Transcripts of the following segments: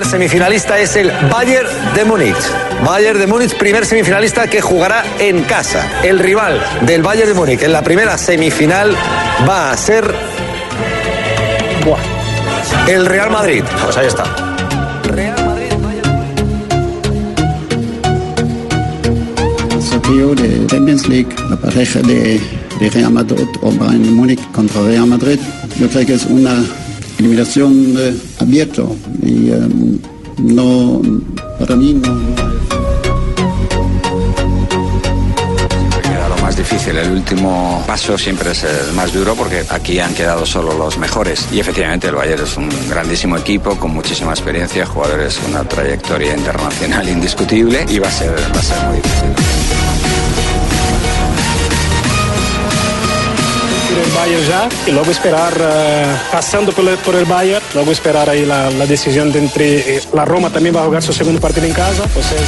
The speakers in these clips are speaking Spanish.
Primer semifinalista es el Bayern de Múnich. Bayern de Múnich, primer semifinalista que jugará en casa. El rival del Bayern de Múnich en la primera semifinal va a ser Buah. el Real Madrid. Pues ahí está. Real Madrid, El sorteo de Champions League, la pareja de, de Real Madrid o Bayern Múnich contra Real Madrid, yo creo que es una eliminación eh, abierta y eh, no, para mí no, difícil, el último paso siempre es el más duro porque aquí han quedado solo los mejores. Y efectivamente el Bayern es un grandísimo equipo con muchísima experiencia, jugadores con una trayectoria internacional indiscutible y va a ser, va a ser muy difícil. El Bayern ya y luego esperar, eh, pasando por el, por el Bayern, luego esperar ahí la, la decisión de entre eh, la Roma también va a jugar su segundo partido en casa, entonces.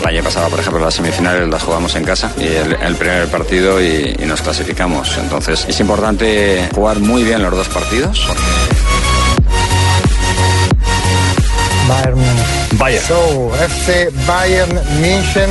El año pasado, por ejemplo, las semifinales las jugamos en casa y el, el primer partido y, y nos clasificamos. Entonces es importante jugar muy bien los dos partidos. porque Bayern. Bayern. So, FC Bayern München.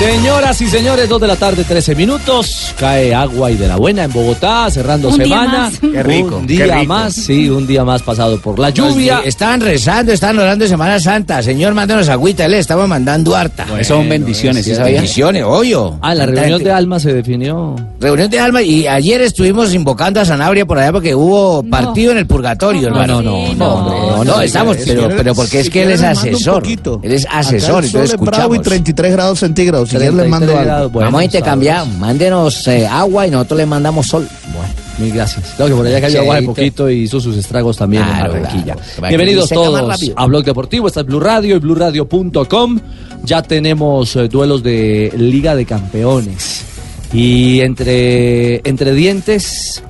Señoras y señores, 2 de la tarde, 13 minutos. Cae agua y de la buena en Bogotá, cerrando Un día semana. más. Qué rico, Un qué día rico. más, sí, un día más pasado por la lluvia. Estaban rezando, estaban orando de Semana Santa. Señor, mándanos agüita, le estamos mandando harta. son bendiciones, ¿sí sabía? Bendiciones, obvio. Ah, la reunión gente- de alma se definió. Reunión de alma y ayer estuvimos invocando a Sanabria por allá porque hubo partido en el purgatorio, No, hermano. no, no, no, no, no, no, estamos, pero, pero porque es que él es asesor. poquito. Él es asesor, entonces es bravo y escuchamos. 33 grados centígrados. Si quiere, le mando 33 algo. grados, bueno, Vamos a intercambiar, mándenos eh, agua y nosotros le mandamos sol. Bueno, mil gracias. Claro que por allá cayó agua de poquito y hizo sus estragos también Claro, en Barranquilla. claro. Bienvenidos todos a Blog Deportivo. Esta es Blue Radio y BlueRadio.com. Ya tenemos eh, duelos de Liga de Campeones. Y entre, entre dientes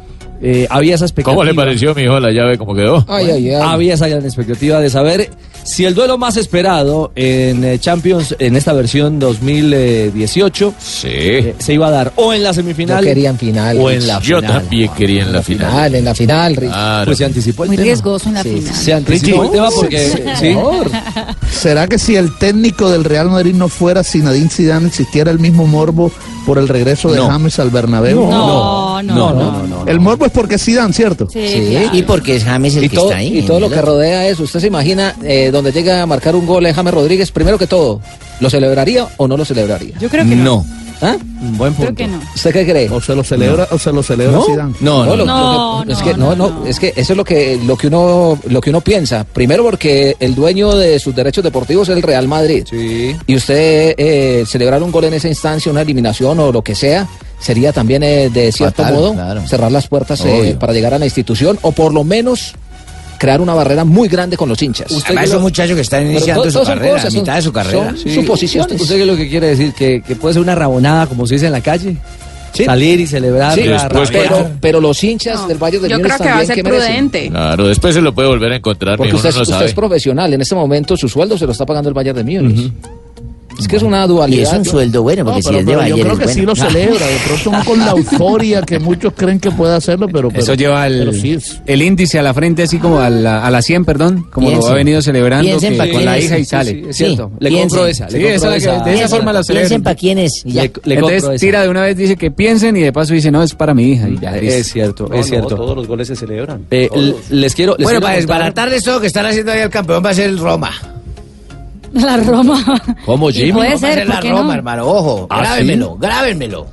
eh, había esa expectativa. ¿Cómo le pareció, mi hijo, la llave? ¿Cómo quedó? Ay, ay, ay. Había esa gran expectativa de saber si el duelo más esperado en eh, Champions en esta versión 2018 Sí. eh, se iba a dar o en la semifinal Yo quería en final. o en la Yo final. también quería en la final. Final, en la final, Rich. Claro. Pues se anticipó el Muy tema. riesgoso en la Sí, final. Se anticipó el tema porque sí. ¿Será que si el técnico del Real Madrid no fuera Zinedine Zidane existiera el mismo morbo por el regreso de No. James al Bernabéu? No, no, no. no, no. El morbo es porque es Zidane, ¿cierto? Sí, Sí, claro. y porque es James el y que todo, está ahí. y todo lo que rodea eso. ¿Usted se imagina eh, donde llega a marcar un gol en James Rodríguez? Primero que todo, ¿lo celebraría o no lo celebraría? Yo creo que no. ¿Ah? Buen Creo punto. que no. ¿Usted qué cree? O se lo celebra, o se lo celebra ¿No? Zidane. No, no, No, es que no, no, es que eso es lo que lo que uno lo que uno piensa. Primero porque el dueño de sus derechos deportivos es el Real Madrid. Sí. Y usted eh, celebrar un gol en esa instancia, una eliminación o lo que sea, sería también eh, de cierto Fatal, modo claro. cerrar las puertas eh, para llegar a la institución o por lo menos crear una barrera muy grande con los hinchas. Además, es un muchacho que está iniciando todo- su carrera, cosas, a mitad de su carrera. son Sí. suposiciones. ¿Usted, usted qué es lo que quiere decir? ¿Que, que puede ser una rabonada, como se dice en la calle? Sí. Salir y celebrar. Sí, la después, rabia. pero, pero los hinchas No, del Valle del Yo creo que va a ser prudente. Claro, después se lo puede volver a encontrar, Porque usted, no usted es profesional. En este momento su sueldo se lo está pagando el Bayern de Múnich. Es que es una dualidad. Y es un Yo- sueldo bueno, porque No, si es de yo creo es que sí lo celebra, de pronto no con la euforia que muchos creen que puede hacerlo, pero, pero Eso lleva pero el, sí es- el índice a la frente, así como a la, a la 100, perdón, como lo ha venido celebrando Piensen que- pa' con la hija y sale. sí, es cierto. Le compro esa. Sí, le compro esa es la que- de esa forma la celebra. Piensen para quién es. y ya. Le, le compro Entonces esa. tira de una vez, dice que piensen y de paso dice, no, es para mi hija. Y ya. Es cierto, No, es no, cierto. todos los goles se celebran. Eh, les quiero. Les Bueno, quiero para desbaratarles todo lo que están haciendo ahí el campeón va a ser el Roma. La Roma. ¿Cómo, Jimmy? puede ser, la ¿por qué Roma, no? hermano. Ojo, ¿Ah, grábenmelo, grábenmelo.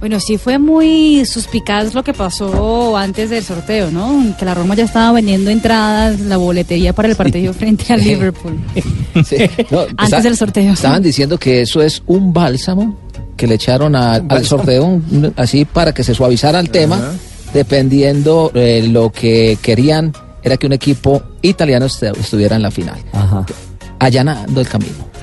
Bueno, sí fue muy suspicaz lo que pasó antes del sorteo, ¿no? Que la Roma ya estaba vendiendo entradas, la boletería para el partido frente al Liverpool. Sí, no, Antes está- del sorteo. Estaban diciendo que eso es un bálsamo que le echaron a- al sorteo, un- así para que se suavizara el tema, dependiendo eh, lo que querían era que un equipo italiano estu- estuviera en la final, Ajá. Allanando el camino.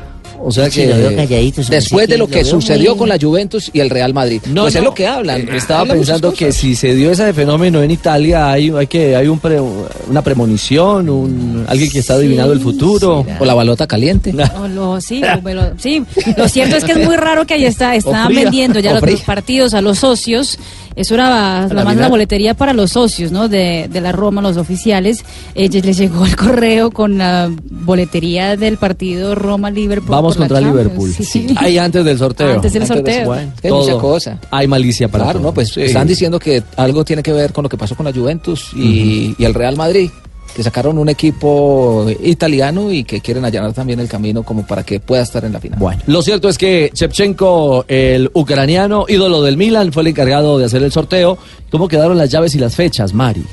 O sea Sí, que. Después de lo que lo sucedió muy- con la Juventus y el Real Madrid. No, pues es no. lo que hablan. Eh, Estaba Hablan pensando que si se dio ese fenómeno en Italia, hay, hay que hay un pre- una premonición, un, alguien que está adivinando el futuro. O la balota caliente. O lo- sí, o me lo, sí, lo cierto es que es muy raro que ahí está, fría. vendiendo ya los, los partidos a los socios. Eso era la más la boletería para los socios, ¿no? De, de la Roma, los oficiales. Eh, les llegó el correo con la boletería del partido Roma-Liverpool. Vamos contra. Liverpool. Sí, sí. Ahí antes del sorteo. Antes del Antes de- sorteo. Mucha todo. cosa. Hay malicia para Claro, todo. no, pues Sí. están diciendo que algo tiene que ver con lo que pasó con la Juventus y, y el Real Madrid, que sacaron un equipo italiano y que quieren allanar también el camino como para que pueda estar en la final. Bueno, lo cierto es que Shevchenko, el ucraniano ídolo del Milan, fue el encargado de hacer el sorteo. ¿Cómo quedaron las llaves y las fechas, Mari?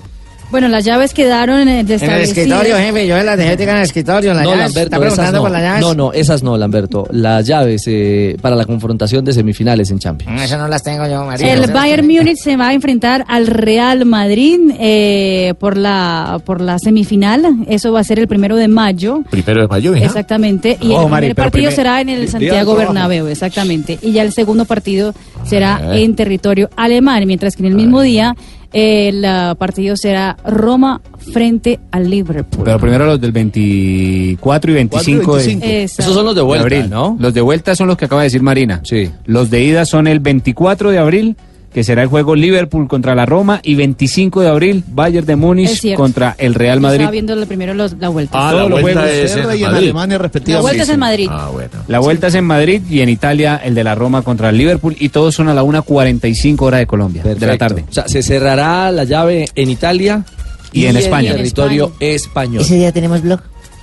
Bueno, las llaves quedaron en el En el escritorio, jefe, yo las dejé en el escritorio, no, llave. Lamberto, ¿Está preguntando no. por las llaves? No, no, esas no, Lamberto. Las llaves eh, para la confrontación de semifinales en Champions. Mm, Esas no las tengo yo, María. El Bayern Múnich se va a enfrentar al Real Madrid eh, por la por la semifinal. Eso va a ser el primero de mayo. Primero de mayo, hija. Exactamente. Y Oh, el Mari, primer partido primer- será en el Santiago. Bernabéu, exactamente. Y ya el segundo partido será Eh. en territorio alemán, mientras que en el mismo día el ah, partido será Roma frente al Liverpool. Pero primero los del 24 y 25, de- Exacto. Esos son los de vuelta, abril. ¿no? Los de vuelta son los que acaba de decir Marina. Sí. Los de ida son el 24 de abril, que será el juego Liverpool contra la Roma, y 25 de abril, Bayern de Múnich contra el Real Madrid. Estaba viendo primero los- la vuelta. Ah, Todos la los vuelta juegos es en y en Madrid. Alemania la respectivamente. vuelta es en Madrid. Ah, bueno. La vuelta es en Madrid y en Italia el de la Roma contra el Liverpool y todos son a la 1.45 hora de Colombia, de la Perfecto. tarde. O sea, se cerrará la llave en Italia Y en España. territorio español. ¿Ese día tenemos blog?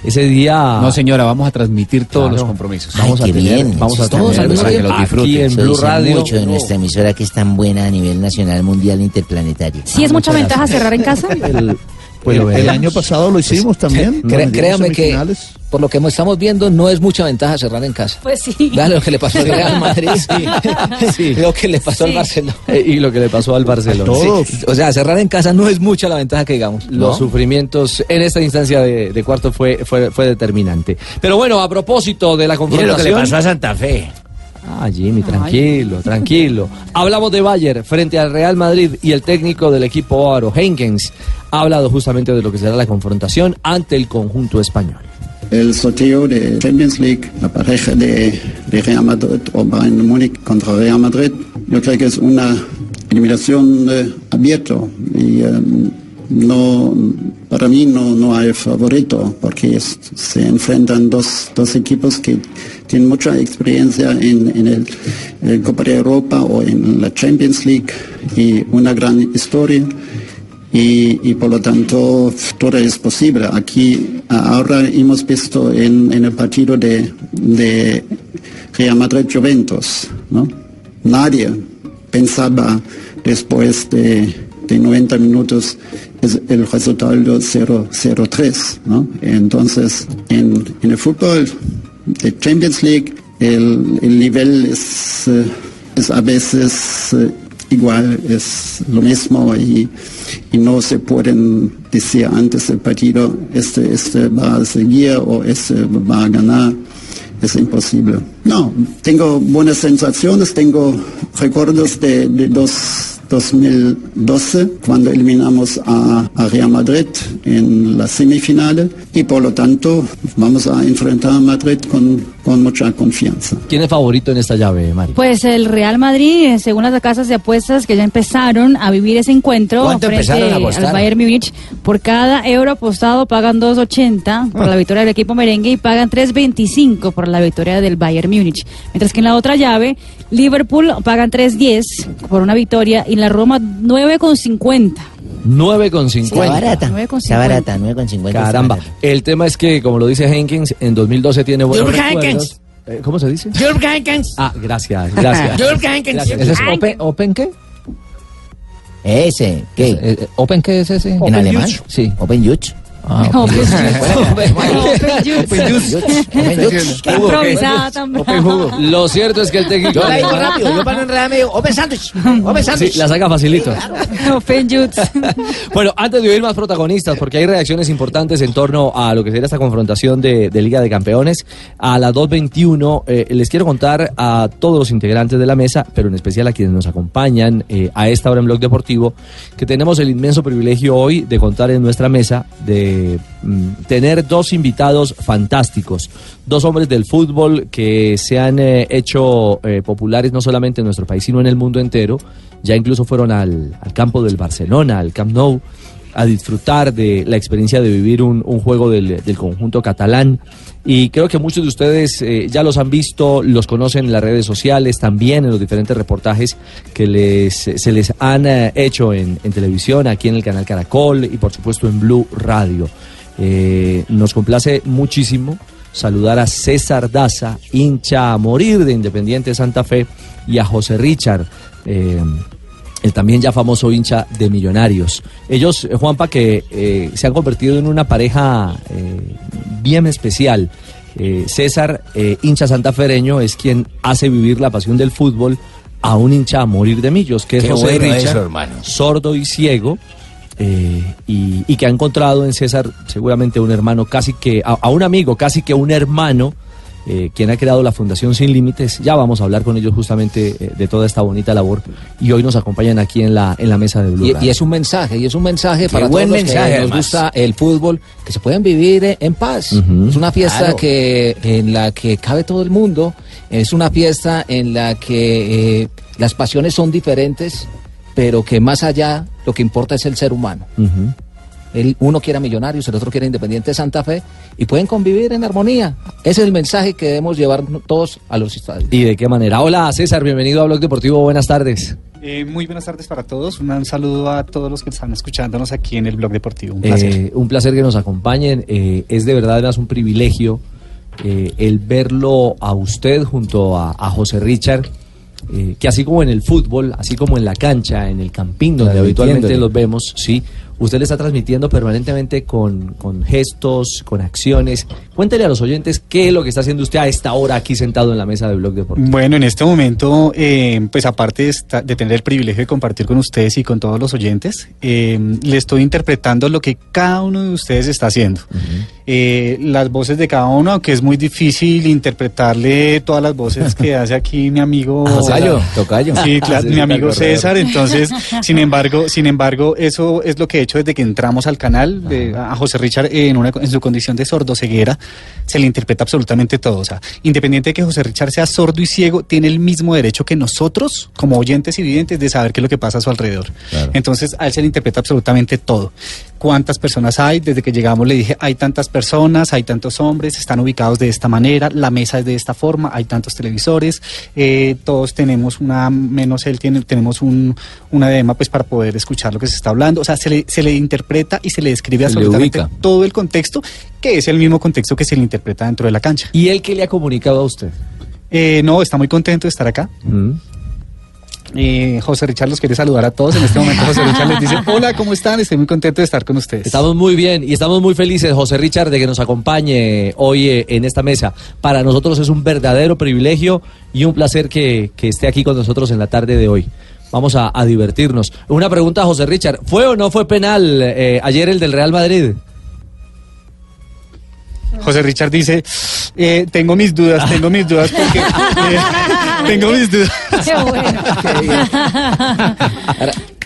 Ese día. No señora, vamos a transmitir todos Claro. los compromisos. Vamos a tener, bien. vamos a Todos tener para que los disfruten. Aquí en Blue Radio. mucho de nuestra emisora que es tan buena a nivel nacional, mundial, interplanetario. Sí es mucha ventaja cerrar en casa. El- Pues el año pasado lo hicimos también. Créame que por lo que estamos viendo no es mucha ventaja cerrar en casa. Pues sí. Vean lo que le pasó al Real Madrid, lo que le pasó al. Barcelona. Eh, y lo que le pasó al Barcelona. Todos. Sí, O sea, cerrar en casa no es mucha la ventaja que digamos. Los sufrimientos en esta instancia de, de cuarto fue, fue, fue determinante. Pero bueno, a propósito de la confrontación. lo que le pasó a Santa Fe. Ah, Jimmy, tranquilo, tranquilo. Hablamos de Bayern frente al Real Madrid y el técnico del equipo Aro, Henkens, ha hablado justamente de lo que será la confrontación ante el conjunto español. El sorteo de Champions League, la pareja de, de Real Madrid o Bayern Múnich contra Real Madrid, yo creo que es una eliminación eh, abierta y eh, no, para mí no, no hay favorito porque se enfrentan dos, dos equipos que tienen mucha experiencia en, en el Copa de Europa o en la Champions League y una gran historia y, y por lo tanto todo es posible. Aquí ahora hemos visto en, en el partido de, de Real Madrid-Juventus, ¿no? Nadie pensaba después de, de 90 minutos el resultado 0-3, ¿no? Entonces, en, el fútbol de Champions League, el, el nivel es, eh, es a veces eh, igual, es lo mismo y, no se pueden decir antes del partido, este, este va a seguir o este va a ganar. Es imposible. No, tengo buenas sensaciones, tengo recuerdos de dos, 2012, cuando eliminamos a, a Real Madrid en la semifinal y por lo tanto vamos a enfrentar a Madrid con, con mucha confianza. ¿Quién es favorito en esta llave, Mari? Pues el Real Madrid, eh, según las casas de apuestas que ya empezaron a vivir ese encuentro ¿Cuánto frente al? Bayern Múnich, por cada euro apostado pagan 2.80 por la victoria del equipo merengue y pagan 3.25 por la victoria del Bayern Múnich. Mientras que en la otra llave, Liverpool pagan 3.10 por una victoria y la Roma 9.50. 9,50. Está barata. 9,50. Está barata, 9,50. está Caramba. barata. El tema es que, como lo dice Henkins, en 2012 tiene buenos recuerdos. Eh, ¿Cómo se dice? Jules Heynckes. Ah, gracias, gracias. Heynckes. Gracias. ¿Ese es Open, Open qué? Ese, ¿qué? Eh, eh, ¿Open qué es ese? ¿En alemán? Sí. Open Yuch. Ah, Open Open Yuch. Open Yuch. Qué improvisada tan brava. Lo cierto es que el técnico. Yo la digo rápido, yo para enredarme digo, Open Sandwich. Open Sí, Sandwich. la saca facilito. Open Youths. Bueno, antes de oír más protagonistas, porque hay reacciones importantes en torno a lo que será esta confrontación de, de Liga de Campeones, a las 2.21 eh, les quiero contar a todos los integrantes de la mesa, pero en especial a quienes nos acompañan eh, a esta hora en Blog Deportivo, que tenemos el inmenso privilegio hoy de contar en nuestra mesa, de mm, tener dos invitados fantásticos, dos hombres del fútbol que se han eh, hecho eh, populares no solamente en nuestro país, sino en el mundo entero. Ya incluso fueron al, al campo del Barcelona, al Camp Nou, a disfrutar de la experiencia de vivir un, juego del, conjunto catalán. Y creo que muchos de ustedes eh, ya los han visto, los conocen en las redes sociales, también en los diferentes reportajes que les, se les han eh, hecho en, televisión, aquí en el canal Caracol y por supuesto en Blue Radio. Eh, nos complace muchísimo saludar a César Daza, hincha a morir de Independiente Santa Fe, y a José Richard. eh, el también ya famoso hincha de Millonarios. Ellos, eh, Juanpa, que eh, se han convertido en una pareja eh, bien especial. Eh, César, hincha santafereño, es quien hace vivir la pasión del fútbol a un hincha a morir de millos, que es Qué José bueno Richard, eso, hermano. sordo y ciego, eh, y, y que ha encontrado en César seguramente un hermano casi que, a, a un amigo, casi que un hermano, eh, quien ha creado la Fundación Sin Límites. Ya vamos a hablar con ellos justamente eh, de toda esta bonita labor y hoy nos acompañan aquí en la, en la mesa de Blue Y, y es un mensaje, y es un mensaje Qué para buen todos los mensaje, que nos además. gusta el fútbol, que se pueden vivir eh, en paz. Ujú. Es una fiesta Claro. que en la que cabe todo el mundo, es una fiesta en la que eh, las pasiones son diferentes, pero que más allá lo que importa es el ser humano. Ujú. El uno quiere a Millonarios, el otro quiere a Independiente de Santa Fe y pueden convivir en armonía. Ese es el mensaje que debemos llevar todos a los estadios. ¿Y de qué manera? Hola César, bienvenido a Blog Deportivo, buenas tardes. Eh, muy buenas tardes para todos. Un saludo a todos los que están escuchándonos aquí en el blog deportivo. Un placer. Eh, un placer que nos acompañen. eh, es de verdad además un privilegio eh, el verlo a usted junto a, a José Richard, eh, que así como en el fútbol, así como en la cancha, en el campín donde habitualmente los vemos, sí, usted le está transmitiendo permanentemente con, con gestos, con acciones. Cuéntele a los oyentes qué es lo que está haciendo usted a esta hora aquí sentado en la mesa de Blog Deportivo. Bueno, en este momento, eh, pues aparte de, esta- de tener el privilegio de compartir con ustedes y con todos los oyentes, eh, le estoy interpretando lo que cada uno de ustedes está haciendo. Eh, las voces de cada uno, aunque es muy difícil interpretarle todas las voces que hace aquí mi amigo Ah, Tocayo, tocayo. Sí, claro, Sí, mi amigo César. Entonces, sin embargo, sin embargo, eso es lo que hecho desde que entramos al canal. de- a José Richard, en, una, en su condición de sordo ceguera, se le interpreta absolutamente todo. O sea, independiente de que José Richard sea sordo y ciego, tiene el mismo derecho que nosotros, como oyentes y videntes, de saber qué es lo que pasa a su alrededor. Entonces, a él se le interpreta absolutamente todo. ¿Cuántas personas hay? Desde que llegamos le dije, hay tantas personas, hay tantos hombres, están ubicados de esta manera, la mesa es de esta forma, hay tantos televisores, eh, todos tenemos una, menos él tiene, tenemos un, una edema pues para poder escuchar lo que se está hablando. O sea, se le, se le interpreta y se le describe le absolutamente todo el contexto, que es el mismo contexto que se le interpreta dentro de la cancha. ¿Y él qué le ha comunicado a usted? Eh, no, está muy contento de estar acá. Mm. Eh, José Richard los quiere saludar a todos. En este momento José Richard les dice, hola, ¿cómo están? Estoy muy contento de estar con ustedes. Estamos muy bien y estamos muy felices, José Richard, de que nos acompañe hoy eh, en esta mesa. Para nosotros es un verdadero privilegio y un placer que, que esté aquí con nosotros en la tarde de hoy. Vamos a, a divertirnos. Una pregunta a José Richard. ¿Fue o no fue penal eh, ayer el del Real Madrid? José Richard dice, eh, tengo mis dudas, tengo mis dudas porque eh, tengo mis dudas. Qué bueno.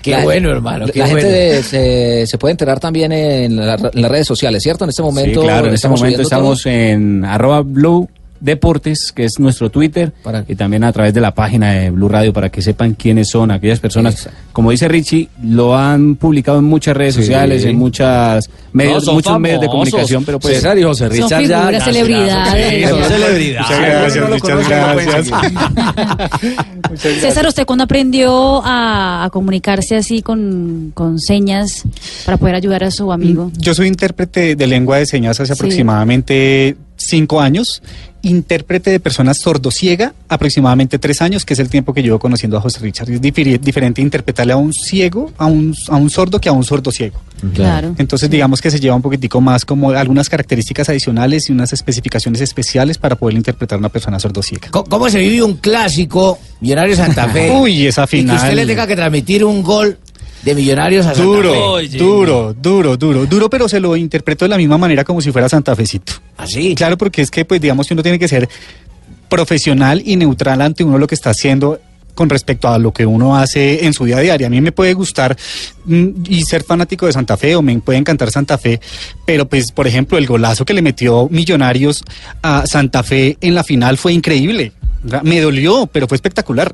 Qué La- bueno, hermano, qué la gente de- se, se puede enterar también en, la- en las redes sociales, ¿cierto? En este momento. Sí, claro, en este estamos momento estamos en arroba blue Deportes, que es nuestro Twitter, y también a través de la página de Blue Radio para que sepan quiénes son aquellas personas. Como dice Richie, lo han publicado en muchas redes Sí. sociales, en muchas medios, muchos medios de comunicación, pero pues César y José Son Richard ya- figuras, celebridades. Son ya. celebridades. Muchas gracias, muchas. César, ¿usted cuándo aprendió a, a comunicarse así con, con señas para poder ayudar a su amigo? Yo soy intérprete de lengua de señas hace Sí. aproximadamente cinco años, intérprete de personas sordosiega aproximadamente tres años, que es el tiempo que llevo conociendo a José Richard. Es diferente interpretarle a un ciego, a un, a un sordo que a un sordo ciego. Claro. Entonces digamos que se lleva un poquitico más como algunas características adicionales y unas especificaciones especiales para poder interpretar a una persona sordosiega. Co- ¿Cómo se vive un clásico Millonario Santa Fe? Uy, esa Y que final. usted le tenga que transmitir un gol de Millonarios a Santa Duro, Fe. duro, duro, duro, duro, pero se lo interpreto de la misma manera como si fuera Santa Fecito. ¿Así? Claro, porque es que, pues, digamos que uno tiene que ser profesional y neutral ante uno lo que está haciendo con respecto a lo que uno hace en su día a día. A mí me puede gustar mm, y ser fanático de Santa Fe o me puede encantar Santa Fe, pero pues, por ejemplo, el golazo que le metió Millonarios a Santa Fe en la final fue increíble. Me dolió, pero fue espectacular.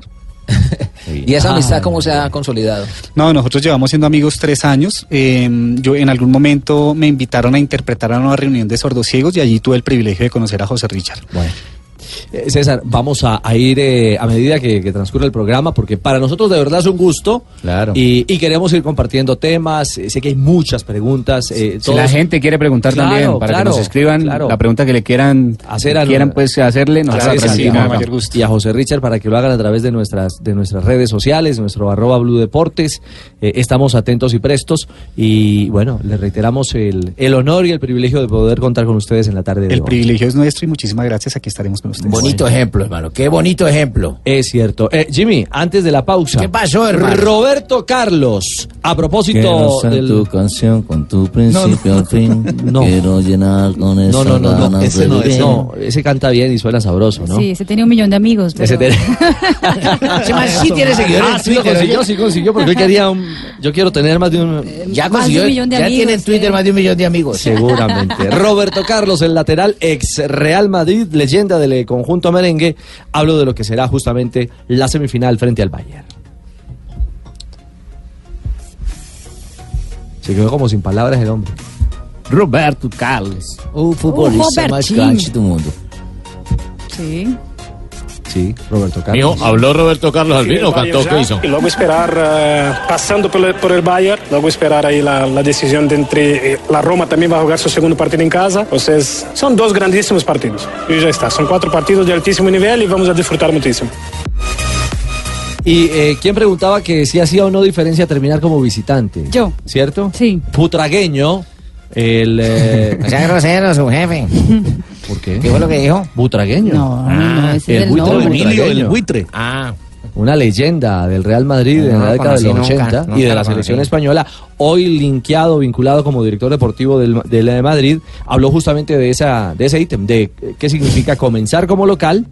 ¿Y esa amistad cómo se ha consolidado? No, nosotros llevamos siendo amigos tres años. Eh, yo en algún momento me invitaron a interpretar a una reunión de sordos ciegos y allí tuve el privilegio de conocer a José Richard. Eh, César, vamos a, a ir eh, a medida que, que transcurre el programa, porque para nosotros de verdad es un gusto. Claro. Y, y queremos ir compartiendo temas. Eh, sé que hay muchas preguntas. eh, Si la gente quiere preguntar Claro, también, para claro, que nos escriban claro. la pregunta que le quieran hacer a- quieran pues hacerle, nos la transmitimos a- acá. y a José Richard para que lo hagan a través de nuestras de nuestras redes sociales, nuestro arroba Blue Deportes. Eh, estamos atentos y prestos y bueno, les reiteramos el, el honor y el privilegio de poder contar con ustedes en la tarde de El hoy. privilegio es nuestro y muchísimas gracias. Aquí estaremos con Bonito ejemplo, hermano. Qué bonito ejemplo. Es cierto. Eh, Jimmy, antes de la pausa. ¿Qué pasó, hermano? Roberto Carlos, a propósito Quiero ser del... tu canción con tu principio al fin. No. Quiero llenar con No, esa no, no, no, ese no, ese vivir. no, ese canta bien y suena sabroso, ¿no? Sí, ese tenía un millón de amigos. pero- Ese tiene- Ese man sí tiene seguidores Ah, sí lo consiguió, sí consiguió, porque él quería un... Yo quiero tener más de un... Ya Más de consiguió, un millón de ya amigos, tiene en Twitter eh. más de un millón de amigos. Seguramente. Roberto Carlos, el lateral ex Real Madrid, leyenda del conjunto merengue, hablo de lo que será justamente la semifinal frente al Bayern. Se quedó como sin palabras el hombre. Roberto Carlos. O futbolista Robertinho. craque do mundo. Sí. Sí, Roberto Mijo, Carlos. ¿habló Roberto Carlos Albino o Bayern cantó? ya, ¿Qué hizo? Y luego esperar, eh, pasando por el, por el Bayern, luego esperar ahí la, la decisión de entre eh, la Roma también va a jugar su segundo partido en casa. Entonces, son dos grandísimos partidos. Y ya está, son cuatro partidos de altísimo nivel y vamos a disfrutar muchísimo. Y eh, ¿quién preguntaba que si hacía o no diferencia terminar como visitante? Yo. ¿Cierto? Sí. Putragueño, el... eh, O sea, grosero, su jefe. ¿Por qué? ¿Qué fue lo que dijo? Butragueño. No, no, ese el es el buitre nombre. Emilio, el buitre. Ah, una leyenda del Real Madrid en No la lo década de los conocí nunca, 80 y de la selección española, hoy linkeado, vinculado como director deportivo del, del de Madrid, habló justamente de esa de ese ítem, de qué significa comenzar como local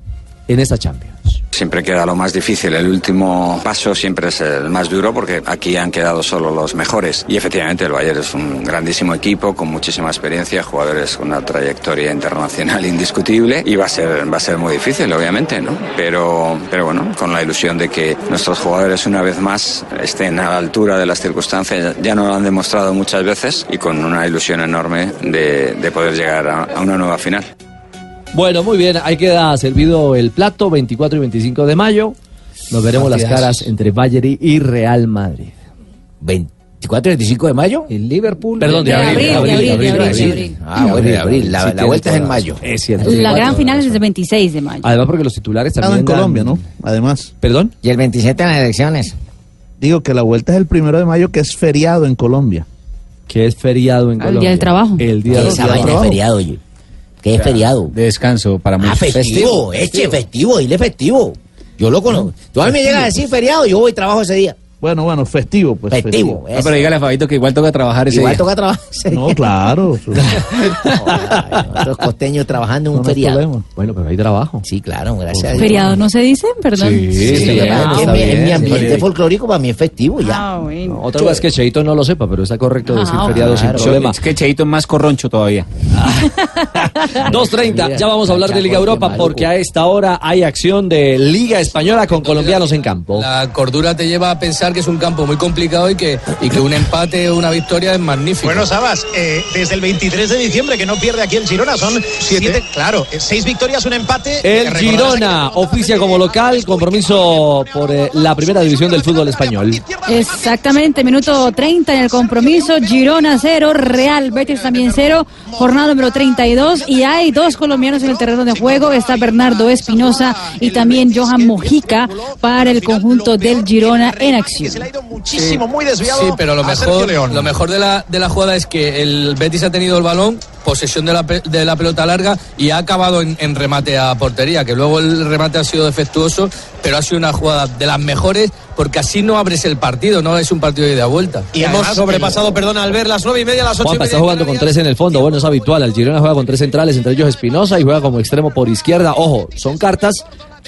en esta Champions. Siempre queda lo más difícil, el último paso siempre es el más duro porque aquí han quedado solo los mejores. Y efectivamente el Bayern es un grandísimo equipo con muchísima experiencia, jugadores con una trayectoria internacional indiscutible y va a ser, va a ser muy difícil, obviamente, ¿no? Pero, pero bueno, con la ilusión de que nuestros jugadores una vez más estén a la altura de las circunstancias, ya nos lo han demostrado muchas veces y con una ilusión enorme de, de poder llegar a- a una nueva final. Bueno, muy bien, ahí queda servido el plato, 24 y 25 de mayo. Nos veremos las caras entre Bayern y- Real Madrid. 24 y 25 de mayo. El Liverpool. Perdón, de, De abril, abril, de abril, de abril. Ah, bueno, de abril. La, Sí, la tienes vuelta es en mayo. Es cierto. La gran final es el 26 de mayo. Además porque los titulares también en dan- Colombia, ¿no? Además. ¿Perdón? Y el 27 en las elecciones. Digo que la vuelta es el primero de mayo, que es feriado en Colombia. Que es feriado en Ah, el Colombia. día del trabajo. El día del Esa trabajo. vaina es feriado, oye. ¿Qué es feriado? De descanso para Ah, muchos. festivo, eche, festivo, dile festivo. Yo lo conozco. Tú a mí me llegas a decir feriado, yo voy y trabajo ese día. Bueno, bueno, festivo, pues. Festivo, No, pero dígale a Fabito que igual toca trabajar ese Igual día. toca trabajar. No, claro. Los costeños trabajando en un No hay feriado. problema. Bueno, pero hay trabajo. Sí, claro, gracias a Dios. ¿Feriado no se dice? Perdón. Sí, Sí, sí, en, ah, mi- en ambiente sí. folclórico para mí es festivo ya. Ah, bueno. Otra cosa es que Cheito no lo sepa, pero está correcto decir Ah, feriado sin problema. Es que Cheito es más corroncho todavía. 2.30, ya vamos a hablar de Liga Europa porque a esta hora hay acción de Liga Española con colombianos en campo. La cordura te lleva a pensar que es un campo muy complicado y que, y que un empate o una victoria es magnífico. Bueno, Sabas, eh, desde el 23 de diciembre que no pierde aquí el Girona, son siete, claro, eh, seis victorias, un empate. El Que Girona oficia como local, compromiso por eh, la primera división del fútbol español. Exactamente, minuto 30 en el compromiso. Girona 0, Real Betis también 0, jornada número 32. Y hay dos colombianos en el terreno de juego. Está Bernardo Espinosa y también Johan Mojica para el conjunto del Girona en acción. Muchísimo, muy desviado. Sí, pero lo mejor, León. lo mejor de la, de la jugada es que el Betis ha tenido el balón, posesión de la, de la pelota larga y ha acabado en, en remate a portería, que luego el remate ha sido defectuoso, pero ha sido una jugada de las mejores porque así no abres el partido, no es un partido de ida vuelta. Y hemos sobrepasado, perdón, al ver las nueve y media, las ocho y Juanpa media. está jugando con tres en el fondo, bueno, es habitual. El Girona juega con tres centrales, entre ellos Espinosa, y juega como extremo por izquierda. Ojo, son cartas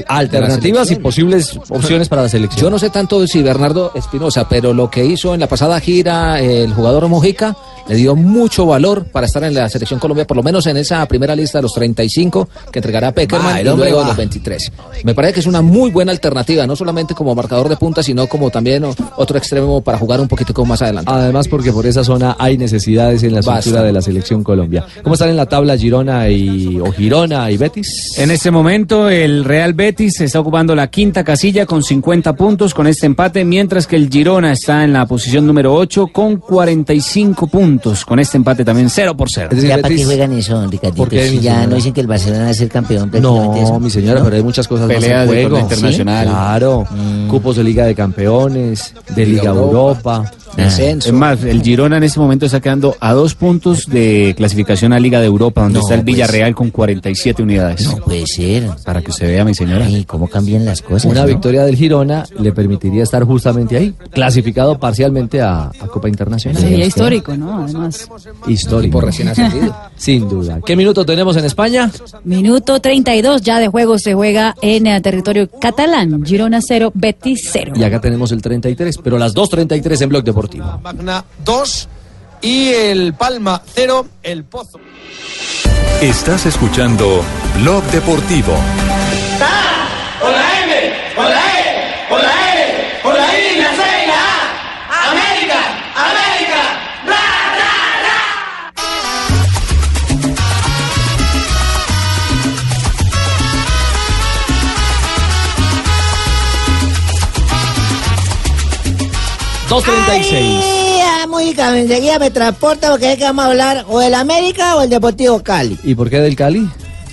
alternativas y posibles opciones para la selección. Yo no sé tanto si Bernardo Espinosa, pero lo que hizo en la pasada gira el jugador Mojica le dio mucho valor para estar en la selección Colombia, por lo menos en esa primera lista de los 35 que entregará Peckerman Va, el y luego va. los 23. Me parece que es una muy buena alternativa, no solamente como marcador de punta, sino como también otro extremo para jugar un poquito más adelante. Además, porque por esa zona hay necesidades en la estructura de la selección Colombia. ¿Cómo están en la tabla Girona y o Girona y Betis? En este momento el Real Betis está ocupando la quinta casilla con 50 puntos con este empate, mientras que el Girona está en la posición número 8 con 45 puntos. Con este empate también 0 por 0. ¿Ya para qué juegan eso, Ricardito? ¿Por qué, Si mi ya señora? no dicen que el Barcelona va a ser campeón prácticamente No, eso. mi señora, ¿No? pero hay muchas cosas más Peleas en de juego. internacional. Claro, cupos de Liga de Campeones, de Liga Europa. Es más, el Girona en este momento está quedando a dos puntos de clasificación a Liga de Europa, donde No, está el pues. Villarreal con 47 unidades. No puede ser. Para que usted vea, mi señora. Ay, cómo cambian las cosas. Una ¿no? victoria del Girona le permitiría estar justamente ahí, clasificado parcialmente a, a Copa Internacional. Sería histórico, ¿no? Además. Histórico. recién ascendido. Sin duda. ¿Qué minuto tenemos en España? Minuto 32 ya de juego se juega en el territorio catalán. Girona 0, Betis 0. Y acá tenemos el 33, pero las 2.33 en Blog Deportivo. Magna 2 y el Palma 0, el Pozo. Estás escuchando Blog Deportivo. Con la M, con la E, con la L, con la I, la C y la A. América, América, ra, ra, ra. 2.36. Ay, la música enseguida me transporta porque es que vamos a hablar o del América o el Deportivo Cali. ¿Y por qué del Cali?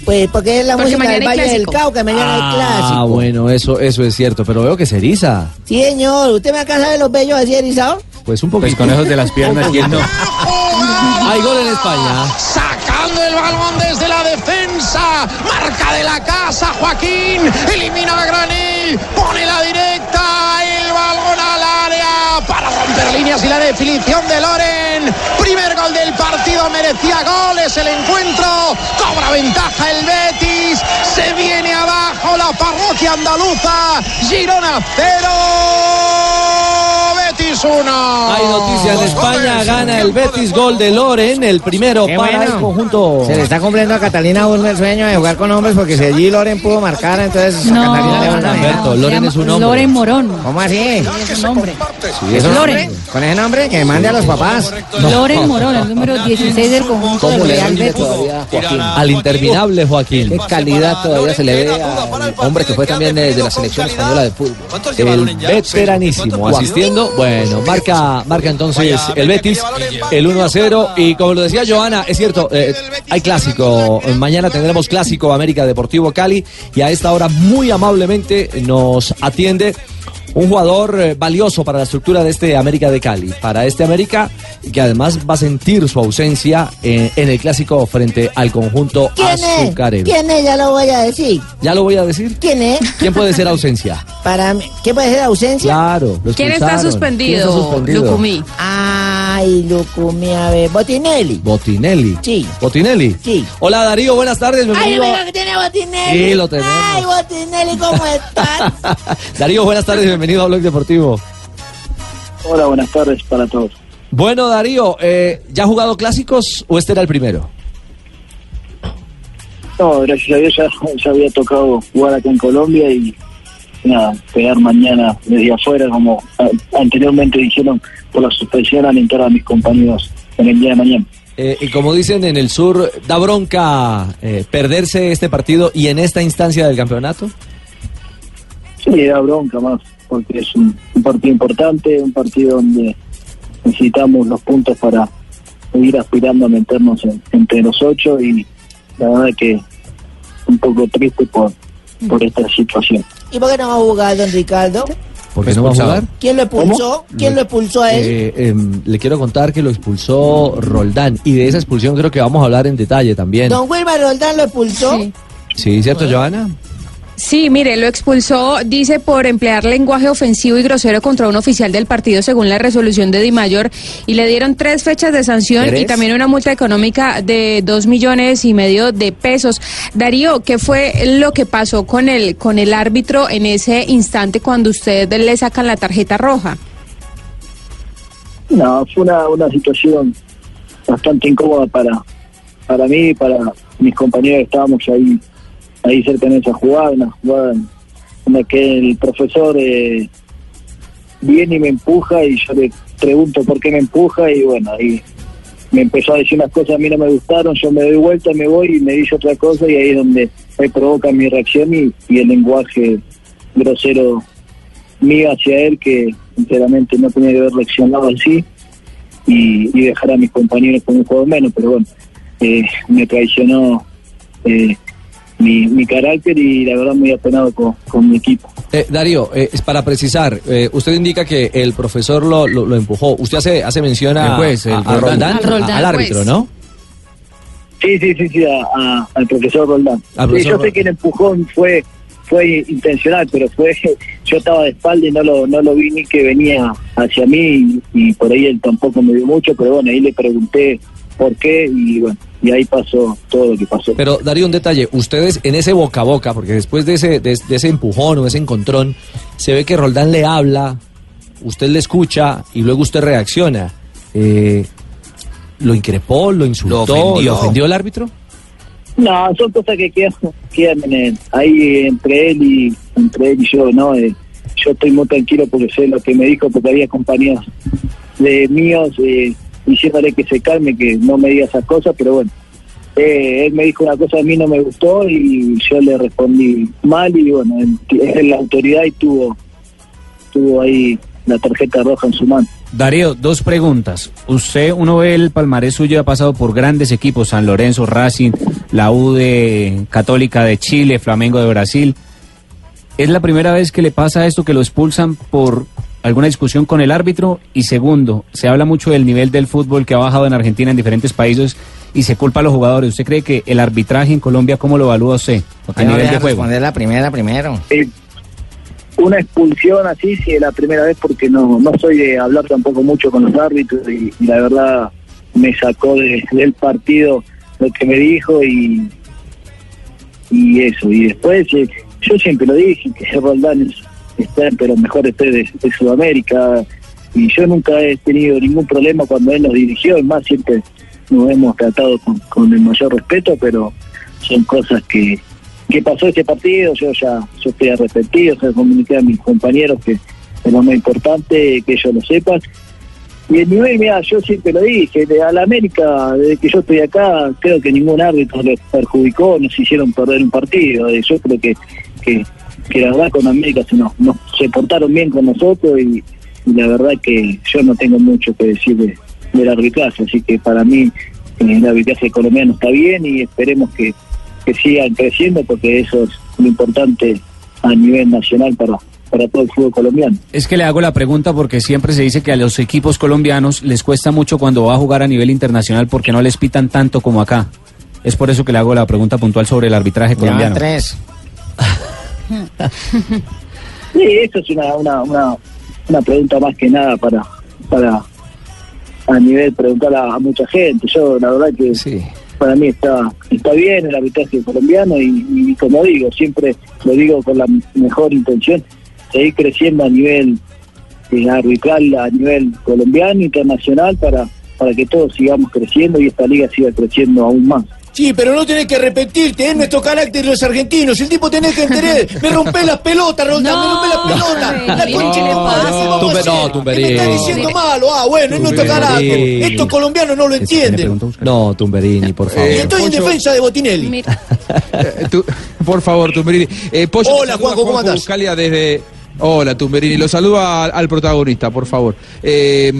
Pues porque es la Porque música del Valle del. Cauca, mañana hay clásico. Ah, bueno, eso, eso es cierto, pero veo que se eriza. Sí, señor. ¿Usted me alcanza de los bellos así erizados? Pues un poquito. Pues con esos de las piernas, ¿quién no? Hay gol en España. Sacando el balón desde la defensa. Marca de la casa, Joaquín. Elimina a Granil. Pone la directa. El balón al área para romper líneas y la definición de Loren. Primer gol del partido. Merecía goles el encuentro. Cobra ventaja el Betis. Se viene abajo la parroquia andaluza. Girona 0. 1. Hay noticia en España, gana el Betis, gol de Loren, el primero Qué para bueno. el conjunto. Se le está cumpliendo a Catalina Urme el sueño de jugar con hombres porque si allí Loren pudo marcar, entonces a Catalina le van a. Alberto, Loren es un hombre. Loren Morón. ¿Cómo así? Es un nombre. ¿Es un Loren. hombre? Con ese nombre que mande a los papás. Loren Morón, el número 16 del conjunto del ¿Cómo le Real Betis. todavía a Joaquín? Al interminable Joaquín. Qué calidad todavía se le ve al hombre que fue también de, de la selección española de fútbol. El veteranísimo asistiendo. Bueno, marca, marca entonces el Betis, el 1 a 0. Y como lo decía Joana, es cierto, eh, hay clásico. Mañana tendremos clásico América Deportivo Cali. Y a esta hora, muy amablemente, nos atiende un jugador eh, valioso para la estructura de este América de Cali, para este América que además va a sentir su ausencia eh, en el clásico frente al conjunto ¿Quién es? azucarero. ¿Quién es? Ya lo voy a decir. ¿Ya lo voy a decir? ¿Quién es? ¿Quién puede ser ausencia? Para mí, ¿Qué puede ser ausencia? Claro. ¿Quién está ¿Quién está suspendido? Lucumí? Ay, Lucumí, a ver. Botinelli. Botinelli. Sí. Botinelli. Sí. Hola Darío, buenas tardes. Ay, venga, que tiene Botinelli. Sí, lo tenemos. Ay, Botinelli, ¿cómo estás? Darío, buenas tardes. Bienvenido a Blog Deportivo. Hola, buenas tardes para todos. Bueno, Darío, eh, ¿ya ha jugado clásicos o este era el primero? No, gracias a Dios ya, ya había tocado jugar acá en Colombia y nada, pegar mañana desde afuera, como a- anteriormente dijeron, por la suspensión alentar a mis compañeros en el día de mañana. Eh, y como dicen en el sur, ¿da bronca eh, perderse este partido y en esta instancia del campeonato? Sí, da bronca más, porque es un, un partido importante, un partido donde necesitamos los puntos para seguir aspirando a meternos en- entre los ocho y la verdad que un poco triste por, por esta situación. ¿Y por qué no va a jugar, don Ricardo? ¿Por qué no va a jugar? ¿Quién lo expulsó? ¿Quién lo expulsó a él? Eh, em, le quiero contar que lo expulsó Roldán y de esa expulsión creo que vamos a hablar en detalle también. ¿Don Wilmar Roldán lo expulsó? Sí, ¿cierto, Joana? Sí, mire, lo expulsó, dice, por emplear lenguaje ofensivo y grosero contra un oficial del partido según la resolución de Di Mayor y le dieron tres fechas de sanción y también una multa económica de dos millones y medio de pesos. Darío, ¿qué fue lo que pasó con el, con el árbitro en ese instante cuando usted le sacan la tarjeta roja? No, fue una, una situación bastante incómoda para, para mí y para mis compañeros que estábamos ahí, ahí cerca en esa jugada, una jugada en la que el profesor eh, viene y me empuja y yo le pregunto por qué me empuja y bueno, ahí me empezó a decir unas cosas a mí no me gustaron, yo me doy vuelta, me voy y me dice otra cosa y ahí es donde me provoca mi reacción y, y el lenguaje grosero mío hacia él que sinceramente no tenía que haber reaccionado así y, y dejar a mis compañeros con un juego menos, pero bueno, eh, me traicionó eh, mi, mi carácter y la verdad muy apenado con, con mi equipo. Eh, Darío, eh, es para precisar, eh, usted indica que el profesor lo, lo, lo empujó. Usted hace, hace mención a, El juez, el a- a juez. Roldán, Al Roldán, a- al árbitro, juez. ¿no? Sí, sí, sí, sí, a- a- al profesor Roldán. Al Sí, profesor yo sé que el empujón fue fue intencional, pero fue yo estaba de espalda y no lo no lo vi ni que venía hacia mí y, y por ahí él tampoco me dio mucho, pero bueno, ahí le pregunté por qué y bueno, y ahí pasó todo lo que pasó. Pero Darío, un detalle, ustedes en ese boca a boca, porque después de ese, de, de ese empujón o ese encontrón, se ve que Roldán le habla, usted le escucha y luego usted reacciona. Eh, ¿Lo increpó, lo insultó, lo ofendió. ofendió, el árbitro? No, son cosas que quedan, quedan en el- ahí entre él y entre él y yo, ¿no? Eh, yo estoy muy tranquilo porque sé lo que me dijo, porque había compañeros de míos eh, diciéndole que se calme, que no me diga esas cosas, pero bueno, eh, él me dijo una cosa a mí no me gustó y yo le respondí mal y bueno, es la autoridad y tuvo, tuvo ahí la tarjeta roja en su mano. Darío, dos preguntas. Usted, uno ve el palmarés suyo, ha pasado por grandes equipos, San Lorenzo, Racing, la U Católica de Chile, Flamengo de Brasil. ¿Es la primera vez que le pasa esto, que lo expulsan por alguna discusión con el árbitro? Y segundo, se habla mucho del nivel del fútbol que ha bajado en Argentina, en diferentes países, y se culpa a los jugadores. ¿Usted cree que el arbitraje en Colombia, cómo lo evalúa usted a nivel de juego? la primera primero. Eh, una expulsión así, sí, es la primera vez porque no, no soy de hablar tampoco mucho con los árbitros y, y la verdad me sacó de- del partido lo que me dijo y, y eso. Y después, eh, yo siempre lo dije, que Roldán es, está entre los mejores tres de, Sudamérica y yo nunca he tenido ningún problema cuando él nos dirigió, es más, siempre nos hemos tratado con, con el mayor respeto, pero son cosas que, que pasó ese partido, yo ya yo estoy arrepentido, se comuniqué a mis compañeros que es lo más importante que ellos lo sepan. Y el nivel, mira, yo siempre lo dije, de, a la América, desde que yo estoy acá, creo que ningún árbitro les perjudicó, nos hicieron perder un partido. Eh, Yo creo que, que, que la verdad con América se, nos, nos- se portaron bien con nosotros y, y la verdad que yo no tengo mucho que decir de- del arbitraje, así que para mí eh, el arbitraje colombiano está bien y esperemos que, que sigan creciendo porque eso es lo importante a nivel nacional para, para todo el fútbol colombiano. Es que le hago la pregunta porque siempre se dice que a los equipos colombianos les cuesta mucho cuando va a jugar a nivel internacional porque no les pitan tanto como acá. Es por eso que le hago la pregunta puntual sobre el arbitraje colombiano. tres. Sí, eso es una, una, una, una pregunta más que nada para, para a nivel preguntar a, a mucha gente. Yo la verdad que para mí está está bien el arbitraje colombiano y, y como digo, siempre lo digo con la mejor intención, seguir creciendo a nivel eh, arbitral, a nivel colombiano, internacional, para, para que todos sigamos creciendo y esta liga siga creciendo aún más. Sí, pero no tenés que repetirte, es nuestro carácter los argentinos. El tipo tenés que entender. Me rompé las pelotas, Roldan, me rompé las pelotas. La concha de madre, ¿qué vamos a Tumbe- hacer? no, ¿Qué Tumberini. me está diciendo malo? Ah, bueno, es nuestro carácter. Estos colombianos no lo entienden. No, Tumberini, por favor. Y estoy en defensa de Botinelli. Eh, tú- por favor, Tumberini. Eh, Pollo, Hola, Juanjo, ¿cómo andás? Buscalia desde... Hola, Tumberini. Lo saluda al, al protagonista, por favor. Eh,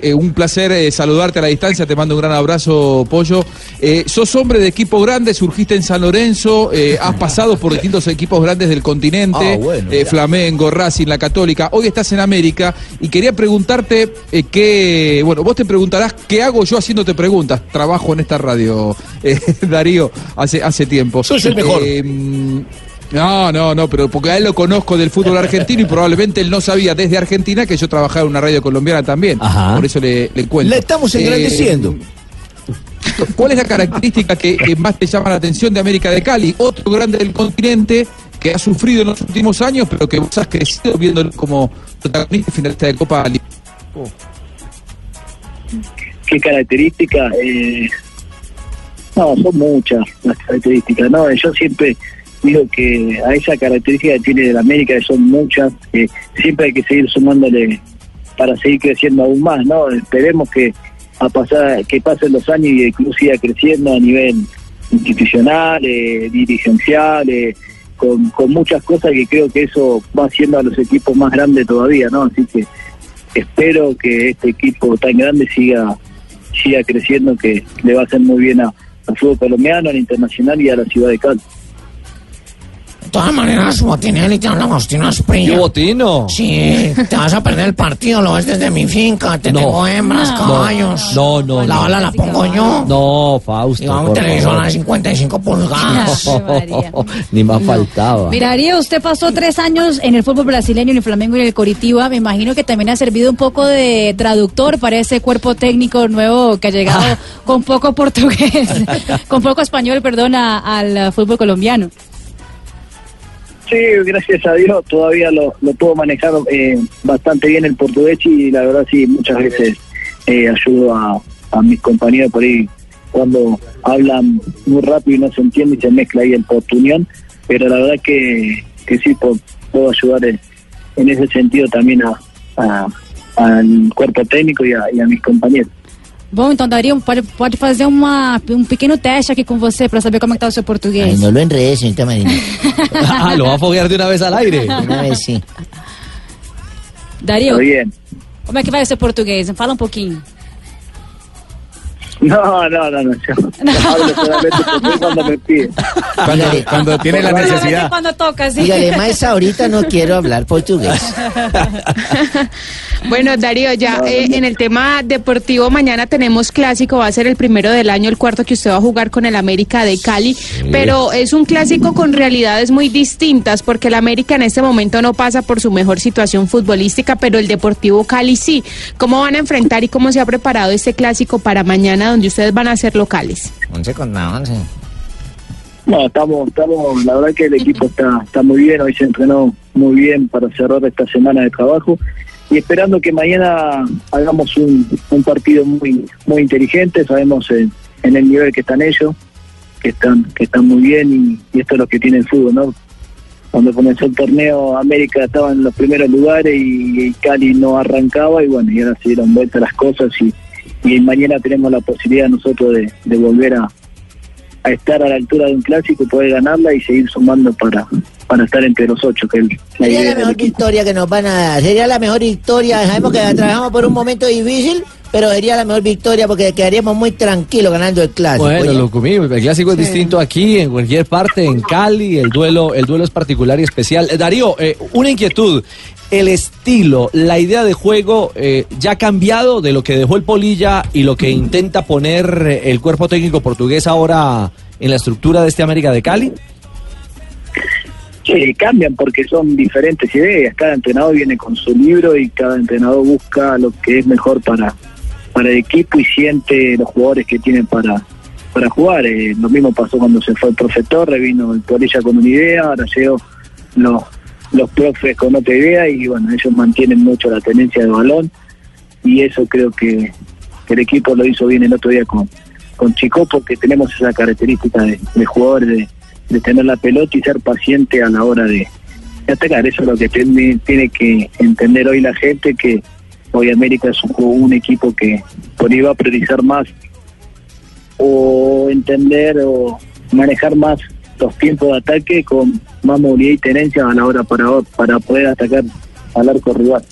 eh, un placer eh, saludarte a la distancia. Te mando un gran abrazo, Pollo. Eh, sos hombre de equipo grande, surgiste en San Lorenzo, has pasado por distintos equipos grandes del continente, Ah, bueno. Flamengo, Racing, La Católica. Hoy estás en América y quería preguntarte qué. Bueno, vos te preguntarás qué hago yo haciéndote preguntas. Trabajo en esta radio, Darío, hace, hace tiempo. Sos el mejor. Eh, no, no, no, pero porque a él lo conozco del fútbol argentino y probablemente él no sabía desde Argentina que yo trabajaba en una radio colombiana también. Por eso le, le cuento. La estamos Eh, engrandeciendo. ¿Cuál es la característica que, que más te llama la atención de América de Cali? Otro grande del continente que ha sufrido en los últimos años, pero que vos has crecido viéndolo como protagonista y finalista de Copa Libertadores. ¿Qué características? Eh, no, son muchas las características. No, yo siempre digo que a esa característica que tiene la América, que son muchas, que siempre hay que seguir sumándole para seguir creciendo aún más, ¿no? Esperemos que a pasar que pasen los años y el club siga creciendo a nivel institucional, eh, dirigencial, eh, con, con muchas cosas que creo que eso va haciendo a los equipos más grandes todavía, ¿no? Así que espero que este equipo tan grande siga siga creciendo, que le va a hacer muy bien a- al fútbol colombiano, al internacional y a la ciudad de Cali. De todas maneras, Botinelli te habla Agostino Asprilla. ¿Yo Botino? Sí, te vas a perder el partido, lo ves desde mi finca, te No. tengo hembras, No. caballos. No, no, La no. bala la pongo yo. No, Fausto. Y va un por televisor a 55 pulgadas. Ni más faltaba. Mira, Darío, usted pasó tres años en el fútbol brasileño, en el Flamengo y en el Coritiba. Me imagino que también ha servido un poco de traductor para ese cuerpo técnico nuevo que ha llegado con poco portugués, con poco español, perdón, a- al fútbol colombiano. Sí, gracias a Dios todavía lo, lo puedo manejar eh, bastante bien el portugués y la verdad sí, muchas veces eh, ayudo a, mis compañeros por ahí cuando hablan muy rápido y no se entiende y se mezcla ahí el portuñón, pero la verdad que, que sí puedo ayudar en, en ese sentido también a- al cuerpo técnico y a, y a mis compañeros. Bom, então, Darío, pode, pode fazer uma, um pequeno teste aqui com você para saber como é que tá o seu português. Ay, no lo enredes, señorita Marina. Ah, lo va a foguear de una vez al aire. Una vez sí. Darío, Está bien. como é que vai o seu português? Fala um pouquinho. No, no, no, no. Yo hablo solamente portugués cuando me piden. Cuando, cuando tiene la necesidad. Cuando toca, sí. Dígale, más ahorita no quiero hablar portugués. Bueno, Darío, ya eh, en el tema deportivo, mañana tenemos clásico, va a ser el primero del año, el cuarto que usted va a jugar con el América de Cali, pero es un clásico con realidades muy distintas, porque el América en este momento no pasa por su mejor situación futbolística, pero el Deportivo Cali sí. ¿Cómo van a enfrentar y cómo se ha preparado este clásico para mañana, donde ustedes van a ser locales? 11 contra 11. No, estamos, estamos, la verdad que el equipo está, está muy bien, hoy se entrenó muy bien para cerrar esta semana de trabajo y esperando que mañana hagamos un, un partido muy, muy inteligente, sabemos en, en el nivel que están ellos, que están, que están muy bien y, y esto es lo que tiene el fútbol, ¿no? Cuando comenzó el torneo América estaba en los primeros lugares y, y Cali no arrancaba y bueno, y ahora se dieron vuelta las cosas y, y mañana tenemos la posibilidad nosotros de, de volver a, a estar a la altura de un clásico y poder ganarla y seguir sumando para, para estar entre los ocho, que es la Sería idea la mejor victoria que nos van a dar. Sería la mejor victoria. Sabemos que atravesamos por un momento difícil, pero sería la mejor victoria porque quedaríamos muy tranquilos ganando el clásico. Bueno, oye. lo comimos. El clásico es distinto aquí, en cualquier parte, en Cali. El duelo, el duelo es particular y especial. Eh, Darío, eh, una inquietud. El estilo, la idea de juego eh, ya ha cambiado de lo que dejó el Polilla y lo que intenta poner eh, el cuerpo técnico portugués ahora en la estructura de este América de Cali. Sí, cambian porque son diferentes ideas. Cada entrenador viene con su libro y cada entrenador busca lo que es mejor para, para el equipo y siente los jugadores que tienen para, para jugar. Eh, lo mismo pasó cuando se fue el profe Torre, vino el Polilla con una idea, ahora llegó los, los profes con otra idea y bueno, ellos mantienen mucho la tenencia de balón y eso creo que, el equipo lo hizo bien el otro día con, con Chico porque tenemos esa característica de, de jugadores de, de tener la pelota y ser paciente a la hora de, de atacar. Eso es lo que tiene, tiene que entender hoy la gente, que hoy América es un, equipo que por ahí va a priorizar más o entender o manejar más los tiempos de ataque con más movilidad y tenencia a la hora para, para poder atacar al arco rival.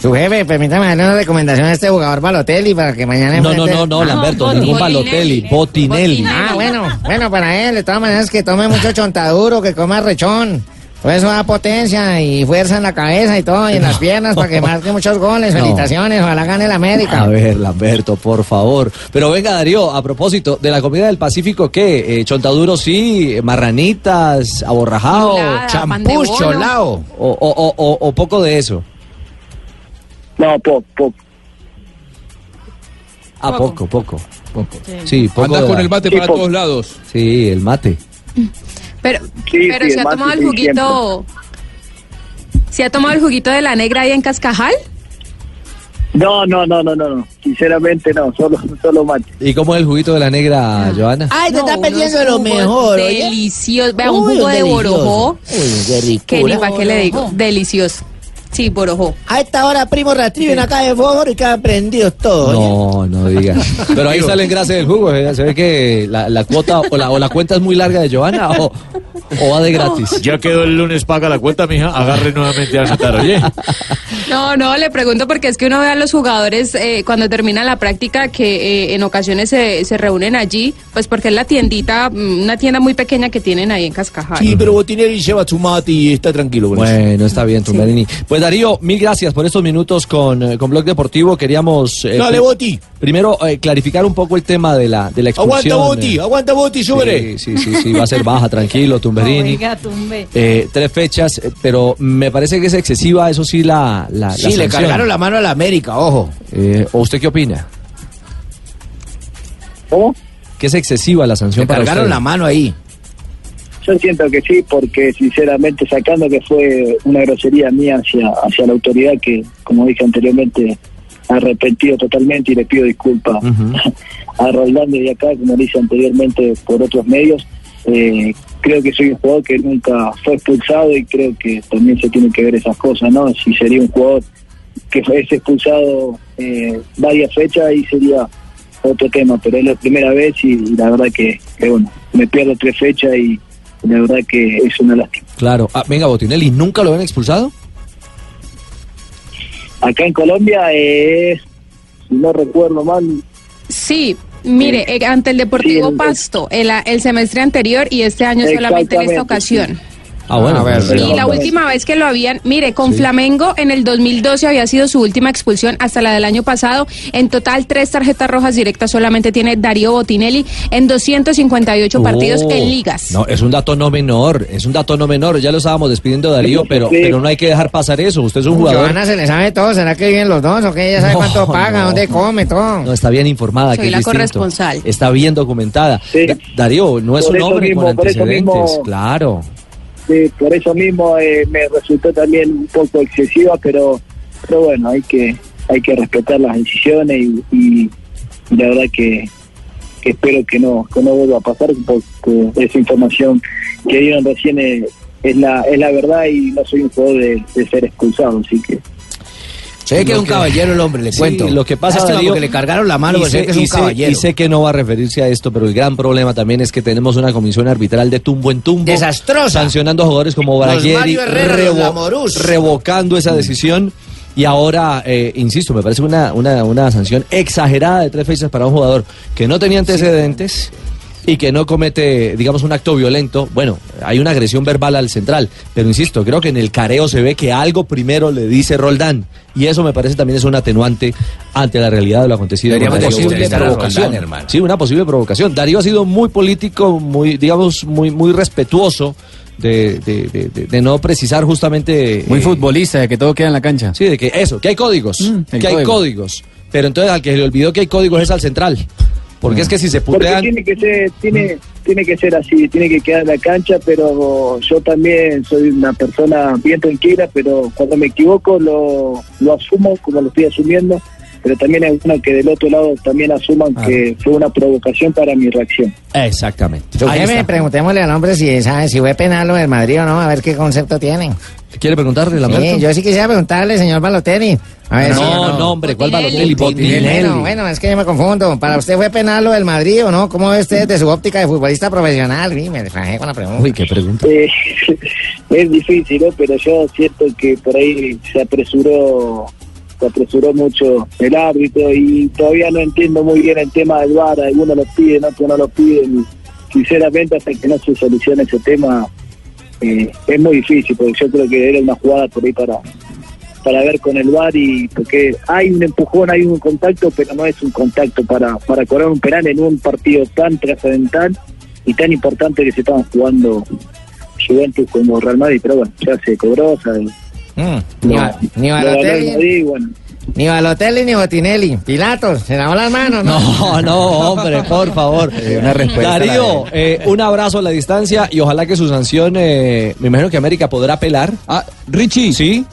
Su jefe, permítame darle una recomendación a este jugador Balotelli para que mañana... No, no, enfrente- no, no, Lamberto, ningún Balotelli, Botinelli. Ah, bueno, bueno, para él, de todas maneras, que tome mucho chontaduro, que coma rechón. Eso da potencia y fuerza en la cabeza y todo, y en las piernas, para que marque muchos goles. No. Felicitaciones, ojalá gane el América. A ver, Lamberto, por favor. Pero venga, Darío, a propósito, de la comida del Pacífico, ¿qué? Eh, chontaduro sí, marranitas, aborrajado, champús, cholao. O, o, o, o- o poco de eso. No, poco, poco. Ah, poco, poco. poco. Sí, poco. Andás de con el mate para todos lados. Sí, el mate. Pero, Sí, pero sí, se ha tomado el juguito. ¿Se ha tomado el juguito de la negra ahí en Cascajal? No, no, no, no, no, no. Sinceramente no, solo, solo mate. ¿Y cómo es el juguito de la negra, Joana? Ay, te No, estás perdiendo lo mejor. Delicioso. Vea, un jugo de delicioso. borojó. Uy, qué rico. Que ni para qué le digo. Delicioso. Sí, borojó. A esta hora, primo Rastriven acá de fósforo y quedan prendidos todos. oye. No, no diga. Pero ahí sale en grasa del jugo. ¿eh? Se ve que la, la cuota o la, o la cuenta es muy larga de Joana o, o va de gratis. Ya quedó el lunes, paga la cuenta, mija. Agarre nuevamente a anotar, oye. No, no, le pregunto porque es que uno ve a los jugadores eh, cuando terminan la práctica que eh, en ocasiones se, se reúnen allí, pues porque es la tiendita, mm, una tienda muy pequeña que tienen ahí en Cascajal. Sí, pero Botinelli lleva su mate y está tranquilo con eso. Bueno, está bien, Tumberini. Pues Darío, mil gracias por estos minutos con, eh, con Blog Deportivo. Queríamos eh, Dale, Boti. primero eh, clarificar un poco el tema de la, de la Aguanta expulsión. Boti, eh. aguanta Boti, súbele. Sí, sí, sí, sí, va a ser baja, tranquilo, Tumberini. Oiga, tumbe. Eh, tres fechas, eh, pero me parece que es excesiva, eso sí, la, la, la Sí, le sanción. cargaron la mano a la América, ojo. Eh, ¿O usted qué opina? ¿Cómo? Que es excesiva la sanción Le para cargaron usted. la mano ahí. Yo siento que sí, porque sinceramente sacando que fue una grosería mía hacia, hacia la autoridad que, como dije anteriormente, arrepentido totalmente y le pido disculpas a Roldán de acá, como dije anteriormente por otros medios. Eh, creo que soy un jugador que nunca fue expulsado y creo que también se tienen que ver esas cosas, ¿no? Si sería un jugador que fue expulsado eh, varias fechas y sería otro tema, pero es la primera vez y, y la verdad que, que, bueno, me pierdo tres fechas y la verdad que es una lástima. Claro. Ah, venga, Botinelli, ¿nunca lo habían expulsado? Acá en Colombia es, si no recuerdo mal, Sí, mire, eh, ante el Deportivo Sí, el- Pasto, el, el semestre anterior y este año solamente en esta ocasión. Ah, bueno. A ver, pues, Y la última vez que lo habían, mire, con Flamengo en el 2012 había sido su última expulsión hasta la del año pasado. En total, tres tarjetas rojas directas solamente tiene Darío Botinelli en 258 partidos Oh, en ligas. No, es un dato no menor, es un dato no menor. Ya lo estábamos despidiendo, Darío, pero, Sí. pero no hay que dejar pasar eso. Usted es un jugador. Joana se le sabe todo. ¿Será que viven los dos o que ella sabe No, cuánto paga, no. dónde come, todo? No, está bien informada. Soy que es la distinto. corresponsal. Está bien documentada. Sí. Da- Darío, no es Por un hombre mismo, con antecedentes. mismo- Claro. Sí, por eso mismo eh, me resultó también un poco excesiva, pero, pero bueno, hay que hay que respetar las decisiones y, la verdad que, espero que no que no vuelva a pasar porque esa información que dieron recién es, es la es la verdad y no soy un jugador de, de ser expulsado, así que Se ve que es un que- caballero el hombre, le Sí, cuento. Lo que pasa, Darío, porque le cargaron la mano, y sé- que es un y sé- caballero. Y sé que no va a referirse a esto, pero el gran problema también es que tenemos una comisión arbitral de tumbo en tumbo. Desastrosa. Sancionando a jugadores como los Lamorús. revocando esa decisión. Y ahora, eh, insisto, me parece una, una, una sanción exagerada de tres fechas para un jugador que no tenía antecedentes y que no comete, digamos, un acto violento. Bueno, hay una agresión verbal al central, pero insisto, creo que en el careo se ve que algo primero le dice Roldán. Y eso me parece también es un atenuante ante la realidad de lo acontecido. Una a provocación. Roldán, hermano. Sí, una posible provocación. Darío ha sido muy político, muy, digamos, muy, muy respetuoso. De, de- de- de- no precisar justamente Muy eh, futbolista, de que todo queda en la cancha. Sí, de que eso, que hay códigos, el que hay código. códigos. Pero entonces al que le olvidó que hay códigos es al central. Porque es que si se Porque putean... tiene que ser, tiene, tiene que ser así, tiene que quedar en la cancha, pero yo también soy una persona bien tranquila, pero cuando me equivoco lo, lo asumo como lo estoy asumiendo, pero también es bueno que del otro lado también asuman que fue una provocación para mi reacción. Exactamente. Está. preguntémosle al hombre si sabe si fue penal lo del Madrid o no, a ver qué concepto tienen. ¿Quiere preguntarle la Sí, yo sí quisiera preguntarle, señor Balotelli. A ver No, si- no, hombre, ¿cuál Balotelli? Bueno, Botinelli. bueno, es que yo me confundo. ¿Para usted fue penal lo del Madrid o no? ¿Cómo ve usted desde su óptica de futbolista profesional? Uy, me desfajé con la pregunta. Uy, qué pregunta. Eh, es difícil, ¿no? Pero yo siento que por ahí se apresuró se apresuró mucho el árbitro y todavía no entiendo muy bien el tema del VAR, algunos lo piden, otros no lo piden. Sinceramente, hasta que no se solucione ese tema, eh, es muy difícil, porque yo creo que era una jugada por ahí para para ver con el VAR y porque hay un empujón, hay un contacto, pero no es un contacto para, para cobrar un penal en un partido tan trascendental y tan importante que se estaban jugando Juventus como Real Madrid, pero bueno, ya se cobró, ¿sabes? Ni, Ba- ni lo bueno. Ni Balotelli ni Botinelli. Pilatos, se lavó las manos, ¿no? No, no, hombre, por favor. una respuesta Darío, eh, un abrazo a la distancia y ojalá que su sanción, eh, me imagino que América podrá apelar. Ah, Richie. Sí.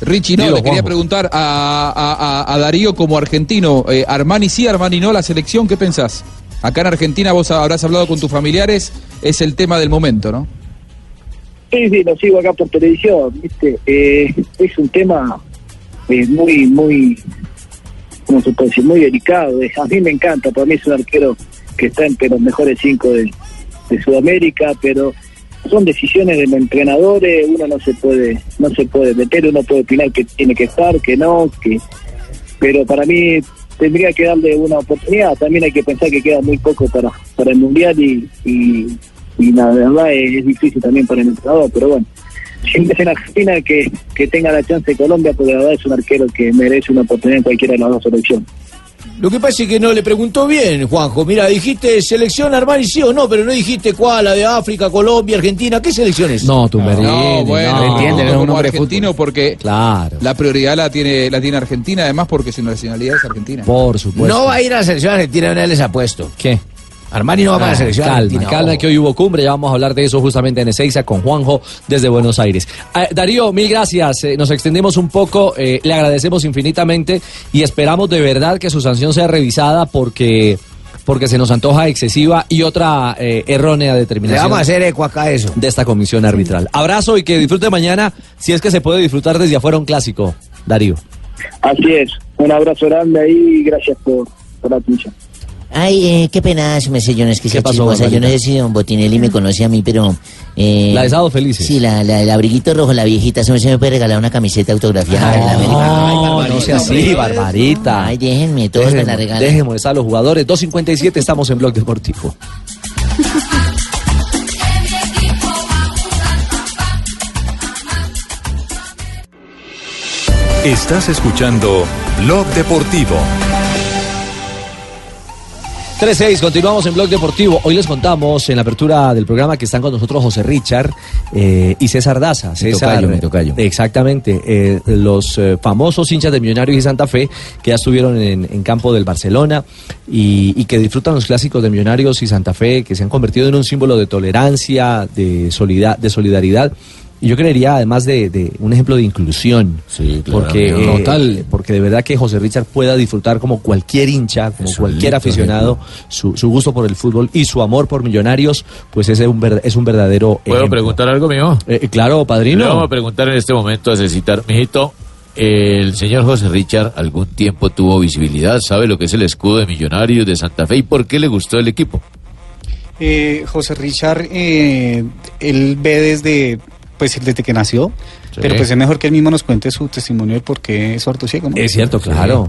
Richie, no, Dilo, le quería Juanjo. preguntar a, a- a- a Darío como argentino, eh, Armani sí, Armani no, la selección, ¿qué pensás? Acá en Argentina vos habrás hablado con tus familiares, es el tema del momento, ¿no? Sí, sí, lo sigo acá por televisión, ¿viste? Eh, es un tema eh, muy, muy, ¿cómo se puede decir? Muy delicado. A mí me encanta, para mí es un arquero que está entre los mejores cinco de, de Sudamérica, pero son decisiones de los entrenadores, uno no se puede, no se puede meter, uno puede opinar que tiene que estar, que no, que pero para mí tendría que darle una oportunidad. También hay que pensar que queda muy poco para, para el Mundial y, y, y la verdad es, es difícil también para el entrenador, pero bueno. Siempre es en Argentina que, que tenga la chance de Colombia, porque la verdad es un arquero que merece una oportunidad en cualquiera de las dos selecciones. Lo que pasa es que no le preguntó bien, Juanjo. Mira, dijiste selección Armani sí o no, pero no dijiste cuál, la de África, Colombia, Argentina. ¿Qué selecciones? No, tu No, bueno, entiende, entiende, como argentino porque claro. la prioridad la tiene la tiene Argentina, además porque su nacionalidad es argentina. Por supuesto. No va a ir a la selección argentina, vez les apuesto. ¿Qué? Armani no va para la selección calma, calma, que hoy hubo cumbre, ya vamos a hablar de eso justamente en Ezeiza con Juanjo desde Buenos Aires. Eh, Darío, mil gracias, eh, nos extendimos un poco, eh, le agradecemos infinitamente y esperamos de verdad que su sanción sea revisada porque, porque se nos antoja excesiva y otra eh, errónea Le determinación. vamos a hacer eco acá a eso. de esta comisión arbitral. Abrazo y que disfrute mañana, si es que se puede disfrutar desde afuera un clásico, Darío. Así es. Un abrazo grande ahí y gracias por, por la atención. Ay, eh, qué pena, me sé, yo no es que sea pasó, chismosa. Yo no sé si don Botinelli me conoce a mí, pero... Eh, La de Sábado Felices. Sí, la, la, el abriguito rojo, la viejita, se me, se me puede regalar una camiseta autografiada de la. No, no sea así, Barbarita. Ay, déjenme, todos me la regalan. Déjenme a los jugadores. 2.57, estamos en Blog Deportivo. Estás escuchando Blog Deportivo. 3-6, continuamos en Blog Deportivo. Hoy les contamos en la apertura del programa que están con nosotros José Richard eh, y César Daza. César, tocayo, mi tocayo. Exactamente, eh, los eh, famosos hinchas de Millonarios y Santa Fe que ya estuvieron en, en campo del Barcelona y, y que disfrutan los clásicos de Millonarios y Santa Fe, que se han convertido en un símbolo de tolerancia, de, solida- de solidaridad. Y yo creería, además de, de un ejemplo de inclusión, porque, amigo. eh, Total. porque de verdad que José Richard pueda disfrutar como cualquier hincha, como Es cualquier lindo aficionado, su, su gusto por el fútbol y su amor por Millonarios, pues ese es un, ver- es un verdadero ¿Puedo ejemplo. preguntar algo mío? Eh, claro, padrino. Le vamos a preguntar en este momento a Cecitar. Mijito, el señor José Richard algún tiempo tuvo visibilidad, sabe lo que es el escudo de Millonarios de Santa Fe y por qué le gustó el equipo. Eh, José Richard, eh, él ve desde, pues desde que nació, Pero pues es mejor que él mismo nos cuente su testimonio de por qué es sordo ciego. ¿no? Es cierto, claro.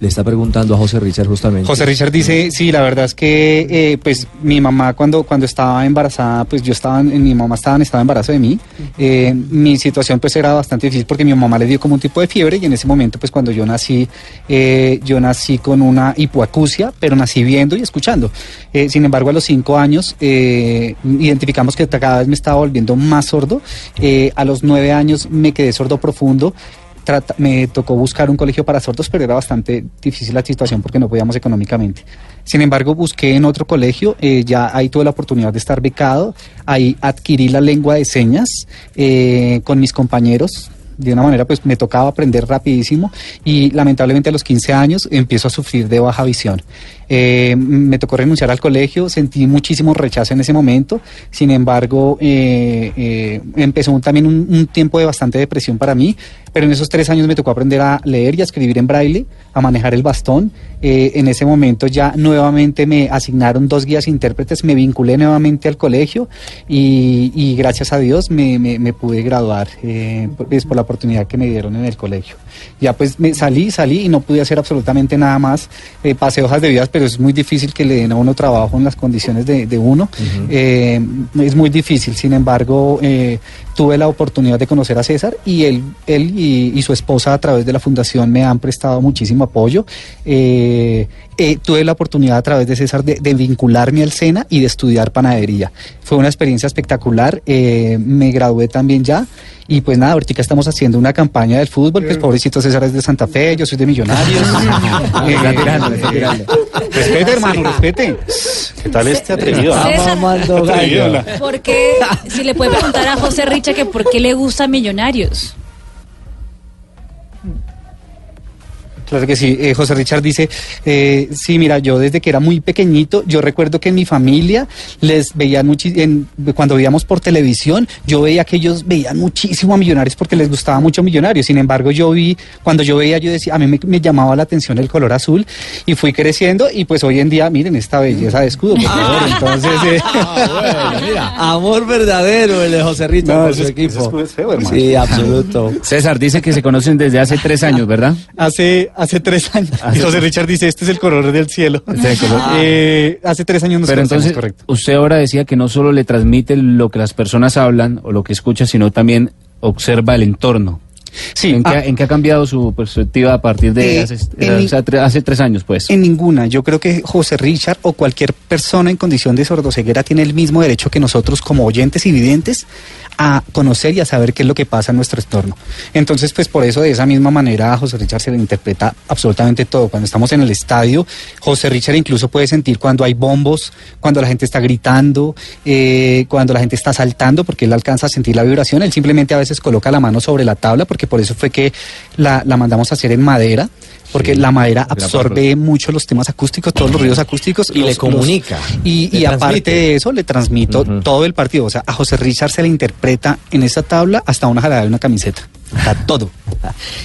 Le está preguntando a José Richard justamente. José Richard dice, sí, la verdad es que eh, pues mi mamá cuando, cuando estaba embarazada, pues yo estaba, mi mamá estaba de embarazo de mí. Eh, mi situación pues era bastante difícil porque mi mamá le dio como un tipo de fiebre y en ese momento pues cuando yo nací, eh, yo nací con una hipoacusia, pero nací viendo y escuchando. Eh, sin embargo, a los cinco años eh, identificamos que cada vez me estaba volviendo más sordo. Eh, a los nueve años me quedé sordo profundo me tocó buscar un colegio para sordos, pero era bastante difícil la situación porque no podíamos económicamente. Sin embargo, busqué en otro colegio, eh, ya ahí tuve la oportunidad de estar becado, ahí adquirí la lengua de señas eh, con mis compañeros. De una manera, pues me tocaba aprender rapidísimo y lamentablemente a los 15 años empiezo a sufrir de baja visión. Eh, me tocó renunciar al colegio, sentí muchísimo rechazo en ese momento, sin embargo, eh, eh, empezó un- también un, un tiempo de bastante depresión para mí, pero en esos tres años me tocó aprender a leer y a escribir en braille, a manejar el bastón. Eh, en ese momento ya nuevamente me asignaron dos guías intérpretes, me vinculé nuevamente al colegio y, y gracias a Dios me, me- me pude graduar eh, por, pues, por la oportunidad que me dieron en el colegio. Ya pues me salí, salí y no pude hacer absolutamente nada más. Eh, pasé hojas de vidas, pero es muy difícil que le den a uno trabajo en las condiciones de, de uno. Eh, es muy difícil, sin embargo, eh, tuve la oportunidad de conocer a César y él, él y, y su esposa a través de la fundación me han prestado muchísimo apoyo. Eh, eh, tuve la oportunidad a través de César de, de vincularme al SENA y de estudiar panadería. Fue una experiencia espectacular, eh, me gradué también ya y pues nada, ahorita estamos haciendo una campaña del fútbol, pues pobrecito César es de Santa Fe, yo soy de Millonarios. Me está tirando, me está tirando. Respete hermano, respete. ¿Qué tal este atrevido? César. ¿Por qué? Si le puede preguntar a José Que por qué le gusta Millonarios. Claro que sí, Eh, José Richard dice, eh, sí, mira, yo desde que era muy pequeñito, yo recuerdo que en mi familia les veían mucho, cuando veíamos por televisión, yo veía que ellos veían muchísimo a Millonarios porque les gustaba mucho Millonarios, sin embargo yo vi, cuando yo veía, yo decía, a mí me, me llamaba la atención el color azul y fui creciendo y pues hoy en día, miren esta belleza de escudo, por favor, entonces... eh, Amor verdadero el de José Richard No, por su es- equipo. es feo. Sí, absoluto. César dice que se conocen desde hace tres años, ¿verdad? Hace, hace tres años. Y José Richard dice, este es el color del cielo. Este es el color. Eh, hace tres años nos Pero entonces, correcto. usted ahora decía que no solo le transmite lo que las personas hablan o lo que escucha, sino también observa el entorno. Sí, ¿En, qué, ah. en qué ha cambiado su perspectiva a partir de Eh, hace, tre- hace tres años, pues? En ninguna. Yo creo que José Richard o cualquier persona en condición de sordoceguera tiene el mismo derecho que nosotros como oyentes y videntes a conocer y a saber qué es lo que pasa en nuestro entorno. Entonces, pues por eso de esa misma manera José Richard se le interpreta absolutamente todo. Cuando estamos en el estadio, José Richard incluso puede sentir cuando hay bombos, cuando la gente está gritando, eh, cuando la gente está saltando, porque él alcanza a sentir la vibración. Él simplemente a veces coloca la mano sobre la tabla, porque por eso fue que la, la mandamos a hacer en madera. Porque la madera absorbe mucho los temas acústicos, todos los ruidos acústicos. Y le los- comunica, los- y le y aparte de eso, le transmito todo el partido. O sea, a José Richard se le interpreta en esa tabla hasta una jalada de una camiseta. Está todo.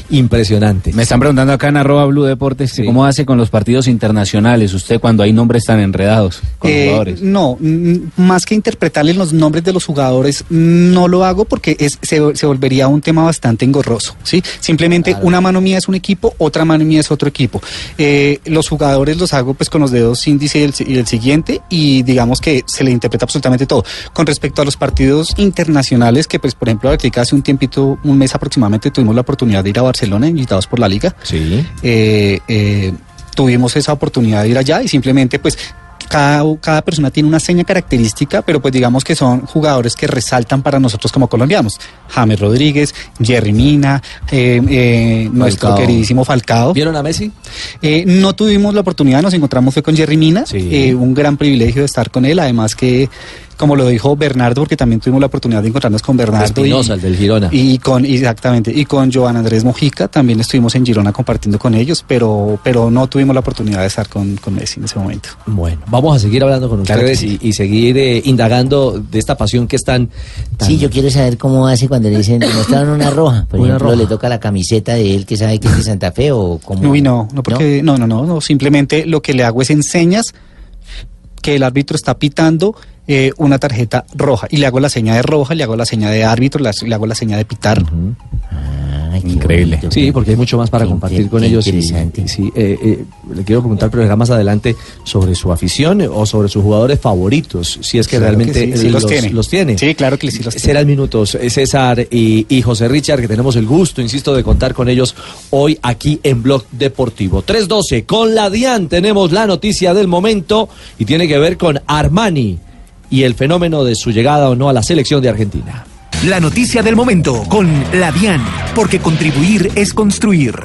Impresionante. Me están preguntando acá en arroba Blue Deportes cómo hace con los partidos internacionales usted cuando hay nombres tan enredados con Eh, jugadores. No, mm, más que interpretarle los nombres de los jugadores, no lo hago porque es, se, se volvería un tema bastante engorroso. ¿sí? Simplemente una mano mía es un equipo, otra mano mía es otro equipo. Eh, los jugadores los hago pues con los dedos índice y el, y el siguiente y digamos que se le interpreta absolutamente todo. Con respecto a los partidos internacionales, que pues por ejemplo ahorita hace un tiempito, un mes aproximadamente, tuvimos la oportunidad de ir a Barcelona, invitados por la liga. Sí. Eh, eh, tuvimos esa oportunidad de ir allá y simplemente pues cada, cada persona tiene una seña característica, pero pues digamos que son jugadores que resaltan para nosotros como colombianos. James Rodríguez, Jerry Mina, eh, eh, nuestro queridísimo Falcao. ¿Vieron a Messi? Eh, no tuvimos la oportunidad, nos encontramos fue con Jerry Mina, eh, un gran privilegio de estar con él, además que como lo dijo Bernardo, porque también tuvimos la oportunidad de encontrarnos con Bernardo. y- Espinosa, el del Girona. y con, exactamente, y con Joan Andrés Mojica también estuvimos en Girona compartiendo con ellos, pero, pero no tuvimos la oportunidad de estar con, con Messi en ese momento. Bueno, vamos a seguir hablando con Claro ustedes y, y seguir eh, indagando de esta pasión que están. tan- Sí, yo quiero saber cómo hace cuando le dicen, le mostraron una roja. Por Una ejemplo, roja. le toca la camiseta de él que sabe que es de Santa Fe o como. Uy, no, no, porque, no, no, no, no, simplemente lo que le hago es enseñas que el árbitro está pitando eh, una tarjeta roja y le hago la seña de roja, le hago la seña de árbitro, le hago la seña de pitar. Increíble. Sí, porque hay mucho más para compartir con ellos. y- y sí, eh, eh, le quiero preguntar, pero ya más adelante, sobre su afición o sobre sus jugadores favoritos, si es que Claro que realmente sí, sí eh, los tiene. los tiene. Sí, claro que sí los tiene. Serán minutos, César y, y José Richard, que tenemos el gusto, insisto, de contar con ellos hoy aquí en Blog Deportivo. 3.12, con la DIAN tenemos la noticia del momento y tiene que ver con Armani y el fenómeno de su llegada o no a la selección de Argentina. La noticia del momento con la DIAN, porque contribuir es construir.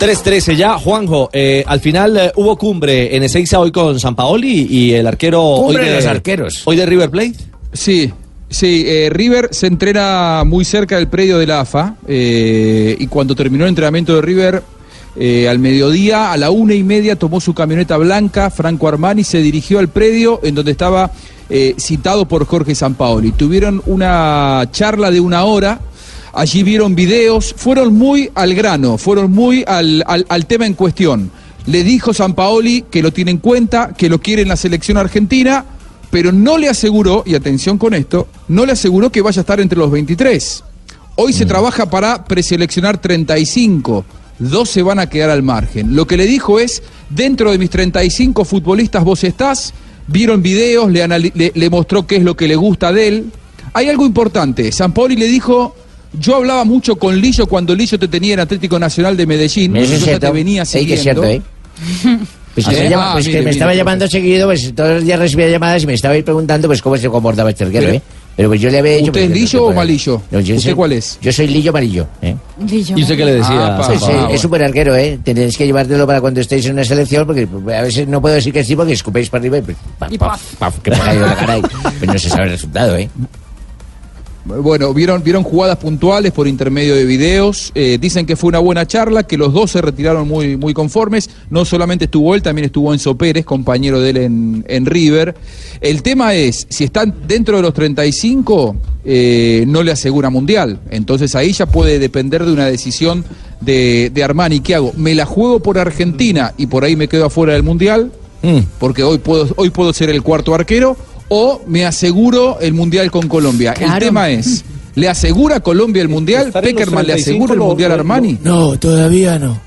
3-13 ya, Juanjo. eh, al final eh, hubo cumbre en Ezeiza hoy con San Paoli y el arquero. Cumbre hoy de los arqueros. Hoy de River Plate. Sí, sí, eh, River se entrena muy cerca del predio de la AFA eh, y cuando terminó el entrenamiento de River eh, al mediodía, a la una y media, tomó su camioneta blanca, Franco Armani, se dirigió al predio en donde estaba eh, citado por Jorge Sampaoli. Tuvieron una charla de una hora. Allí vieron videos, fueron muy al grano, fueron muy al, al- al tema en cuestión. Le dijo Sampaoli que lo tiene en cuenta, que lo quiere en la selección argentina, pero no le aseguró, y atención con esto, no le aseguró que vaya a estar entre los 23. Hoy se trabaja para preseleccionar 35, 12 van a quedar al margen. Lo que le dijo es, dentro de mis 35 futbolistas vos estás, vieron videos, le, le- le mostró qué es lo que le gusta de él. Hay algo importante, Sampaoli le dijo... Yo hablaba mucho con Lillo cuando Lillo te tenía en Atlético Nacional de Medellín. Es yo cierto. te venía Sí, es siguiendo. cierto, ¿eh? Pues, que, Ah, me llama- pues mire, que me mire, estaba mire. llamando seguido, pues todos los días recibía llamadas y me estaba preguntando pues cómo se comportaba este arquero, ¿eh? Pero pues yo le había dicho... ¿Usted es pues, Lillo o Malillo? no, yo ¿Usted soy- cuál es? Yo soy Lillo Amarillo, ¿eh? ¿Y usted qué le decía? Ah, Pues, San eh, Paoli? es súper arquero, ¿eh? Tenéis que llevártelo para cuando estéis en una selección, porque a veces no puedo decir que sí, porque escupéis para arriba y, pues, paf, paf, paf, que me ha caído la cara y pues no se sabe el resultado, ¿eh? Bueno, vieron, vieron jugadas puntuales por intermedio de videos. eh, dicen que fue una buena charla, que los dos se retiraron muy, muy conformes. No solamente estuvo él, también estuvo Enzo Pérez, compañero de él en, en River. El tema es, si están dentro de los 35, eh, no le asegura mundial. Entonces ahí ya puede depender de una decisión de, de Armani. ¿Qué hago? ¿Me la juego por Argentina y por ahí me quedo afuera del mundial? Porque hoy puedo, hoy puedo ser el cuarto arquero. O me aseguro el mundial con Colombia. El tema es, ¿le asegura Colombia el mundial? ¿Peckerman le 35 asegura el mundial a Armani? No, todavía no.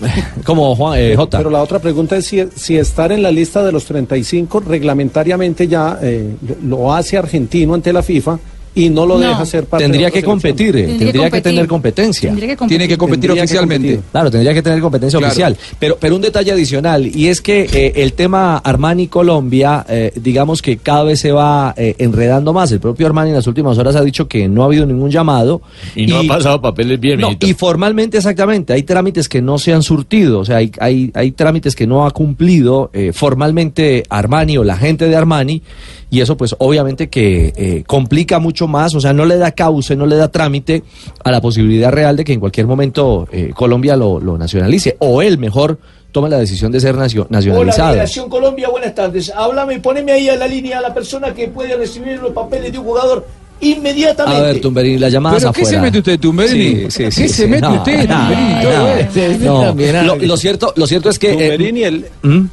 Como Juan, eh, Jota. Pero la otra pregunta es si, si estar en la lista de los 35 reglamentariamente ya eh, lo hace argentino ante la FIFA y no lo No. deja ser parte Tendría de que competir, eh, Tendría tendría que que competir. tener competencia. Tendría que competir. Tiene que competir Tendría que oficialmente. competir. Claro, tendría que tener competencia Claro. oficial. Pero, pero un detalle adicional, y es que eh, el tema Armani Colombia, eh, digamos que cada vez se va eh, enredando más. El propio Armani en las últimas horas ha dicho que no ha habido ningún llamado. Y no ha pasado papeles bien, No, y formalmente, exactamente, hay trámites que no se han surtido, o sea, hay, hay, hay trámites que no ha cumplido eh, formalmente Armani o la gente de Armani, y eso pues obviamente que eh, complica mucho más, o sea, no le da cauce, no le da trámite a la posibilidad real de que en cualquier momento eh, Colombia lo, lo nacionalice, o él mejor tome la decisión de ser nacio- Hola, nacionalizado. Migración Colombia, buenas tardes. Háblame, poneme ahí a la línea a la persona que puede recibir los papeles de un jugador inmediatamente. A ver, Tumberini, las llamadas ¿Pero qué afuera. se mete usted, Tumberini? Sí, sí, sí, ¿Qué sí. se mete No, usted, no, Tumberini? No. Lo, lo cierto, lo cierto es que... eh, Tumberini, el- ¿Mm?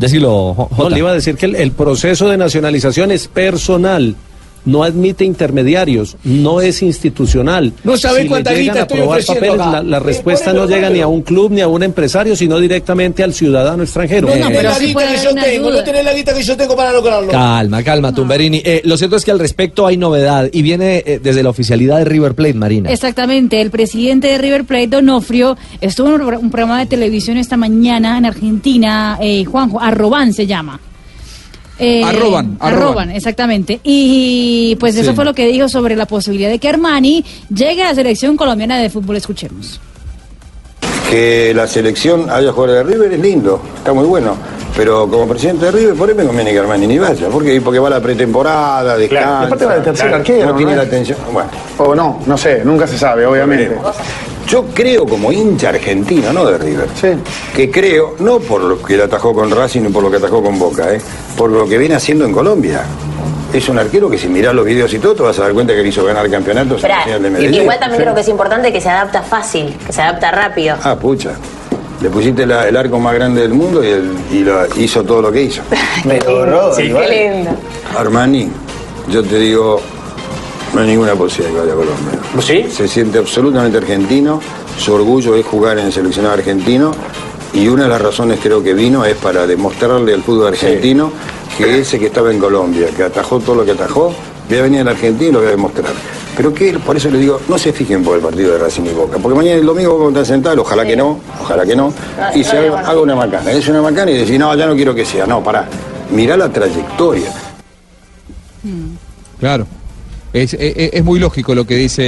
Jo- No, Jota. le iba a decir que el, el proceso de nacionalización es personal. No admite intermediarios, no es institucional. No sabe le cuánta guita a ofreciendo papeles, la, la Eh, respuesta no llega ni a un club ni a un empresario, sino directamente al ciudadano extranjero. No Eh, tenés la guita que yo tengo, no tenés la guita que yo tengo para lograrlo. Calma, calma, Tumberini. Eh, lo cierto es que al respecto hay novedad y viene eh, desde la oficialidad de River Plate, Marina. Exactamente, el presidente de River Plate, Donofrio, estuvo en un, pro- un programa de televisión esta mañana en Argentina, eh, Juanjo, Arroban se llama. Eh, Arroban, arroban. Arroban, exactamente. Y pues eso Sí. fue lo que dijo sobre la posibilidad de que Armani llegue a la selección colombiana de fútbol. Escuchemos. Que la selección haya jugadores de River es lindo, está muy bueno. Pero como presidente de River, por ahí me conviene que Armani ni vaya. ¿Por qué? Porque va a la pretemporada, descansa. Claro, y aparte va de tercer Claro, arquero, No ¿no tiene la atención. Bueno. O no, no sé, nunca se sabe, obviamente. Yo creo como hincha argentino, no de River, que creo, no por lo que le atajó con Racing ni por lo que atajó con Boca, ¿eh? por lo que viene haciendo en Colombia. Es un arquero que si mirás los videos y todo, te vas a dar cuenta que le hizo ganar campeonatos en Esperá, la final de Medellín. igual también Sí. creo que es importante que se adapta fácil, que se adapta rápido. Ah, pucha. Le pusiste la- el arco más grande del mundo y, el- y lo- hizo todo lo que hizo. Rodri, Sí, vale. qué lindo. Armani, yo te digo, no hay ninguna posibilidad de que vaya a Colombia. ¿Sí? Se siente absolutamente argentino, su orgullo es jugar en el seleccionado argentino y una de las razones creo que vino es para demostrarle al fútbol argentino que ese que estaba en Colombia, que atajó todo lo que atajó, voy a venir al Argentina y lo voy a demostrar. Pero que por eso le digo, no se fijen por el partido de Racing y Boca, porque mañana el domingo Boca contra Central, ojalá que no, ojalá que no, y se haga, haga una macana. Es una macana y decir, no, ya no quiero que sea, no, pará, mirá la trayectoria. Claro. Es, es- es muy lógico lo que dice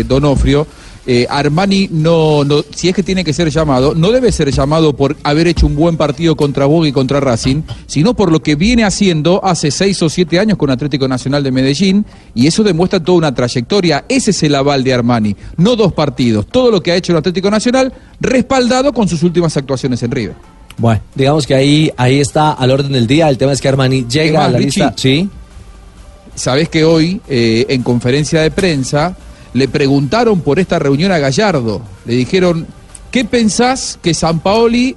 eh, Donofrio. Eh, Armani no, no, si es que tiene que ser llamado, no debe ser llamado por haber hecho un buen partido contra Boca y contra Racing, sino por lo que viene haciendo hace seis o siete años con Atlético Nacional de Medellín, y eso demuestra toda una trayectoria. Ese es el aval de Armani, no dos partidos, todo lo que ha hecho el Atlético Nacional, respaldado con sus últimas actuaciones en River. Bueno, digamos que ahí, ahí está al orden del día. El tema es que Armani llega más, a la Richie? lista. Sí. Sabés que hoy, eh, en conferencia de prensa, le preguntaron por esta reunión a Gallardo. Le dijeron, ¿qué pensás que San Paoli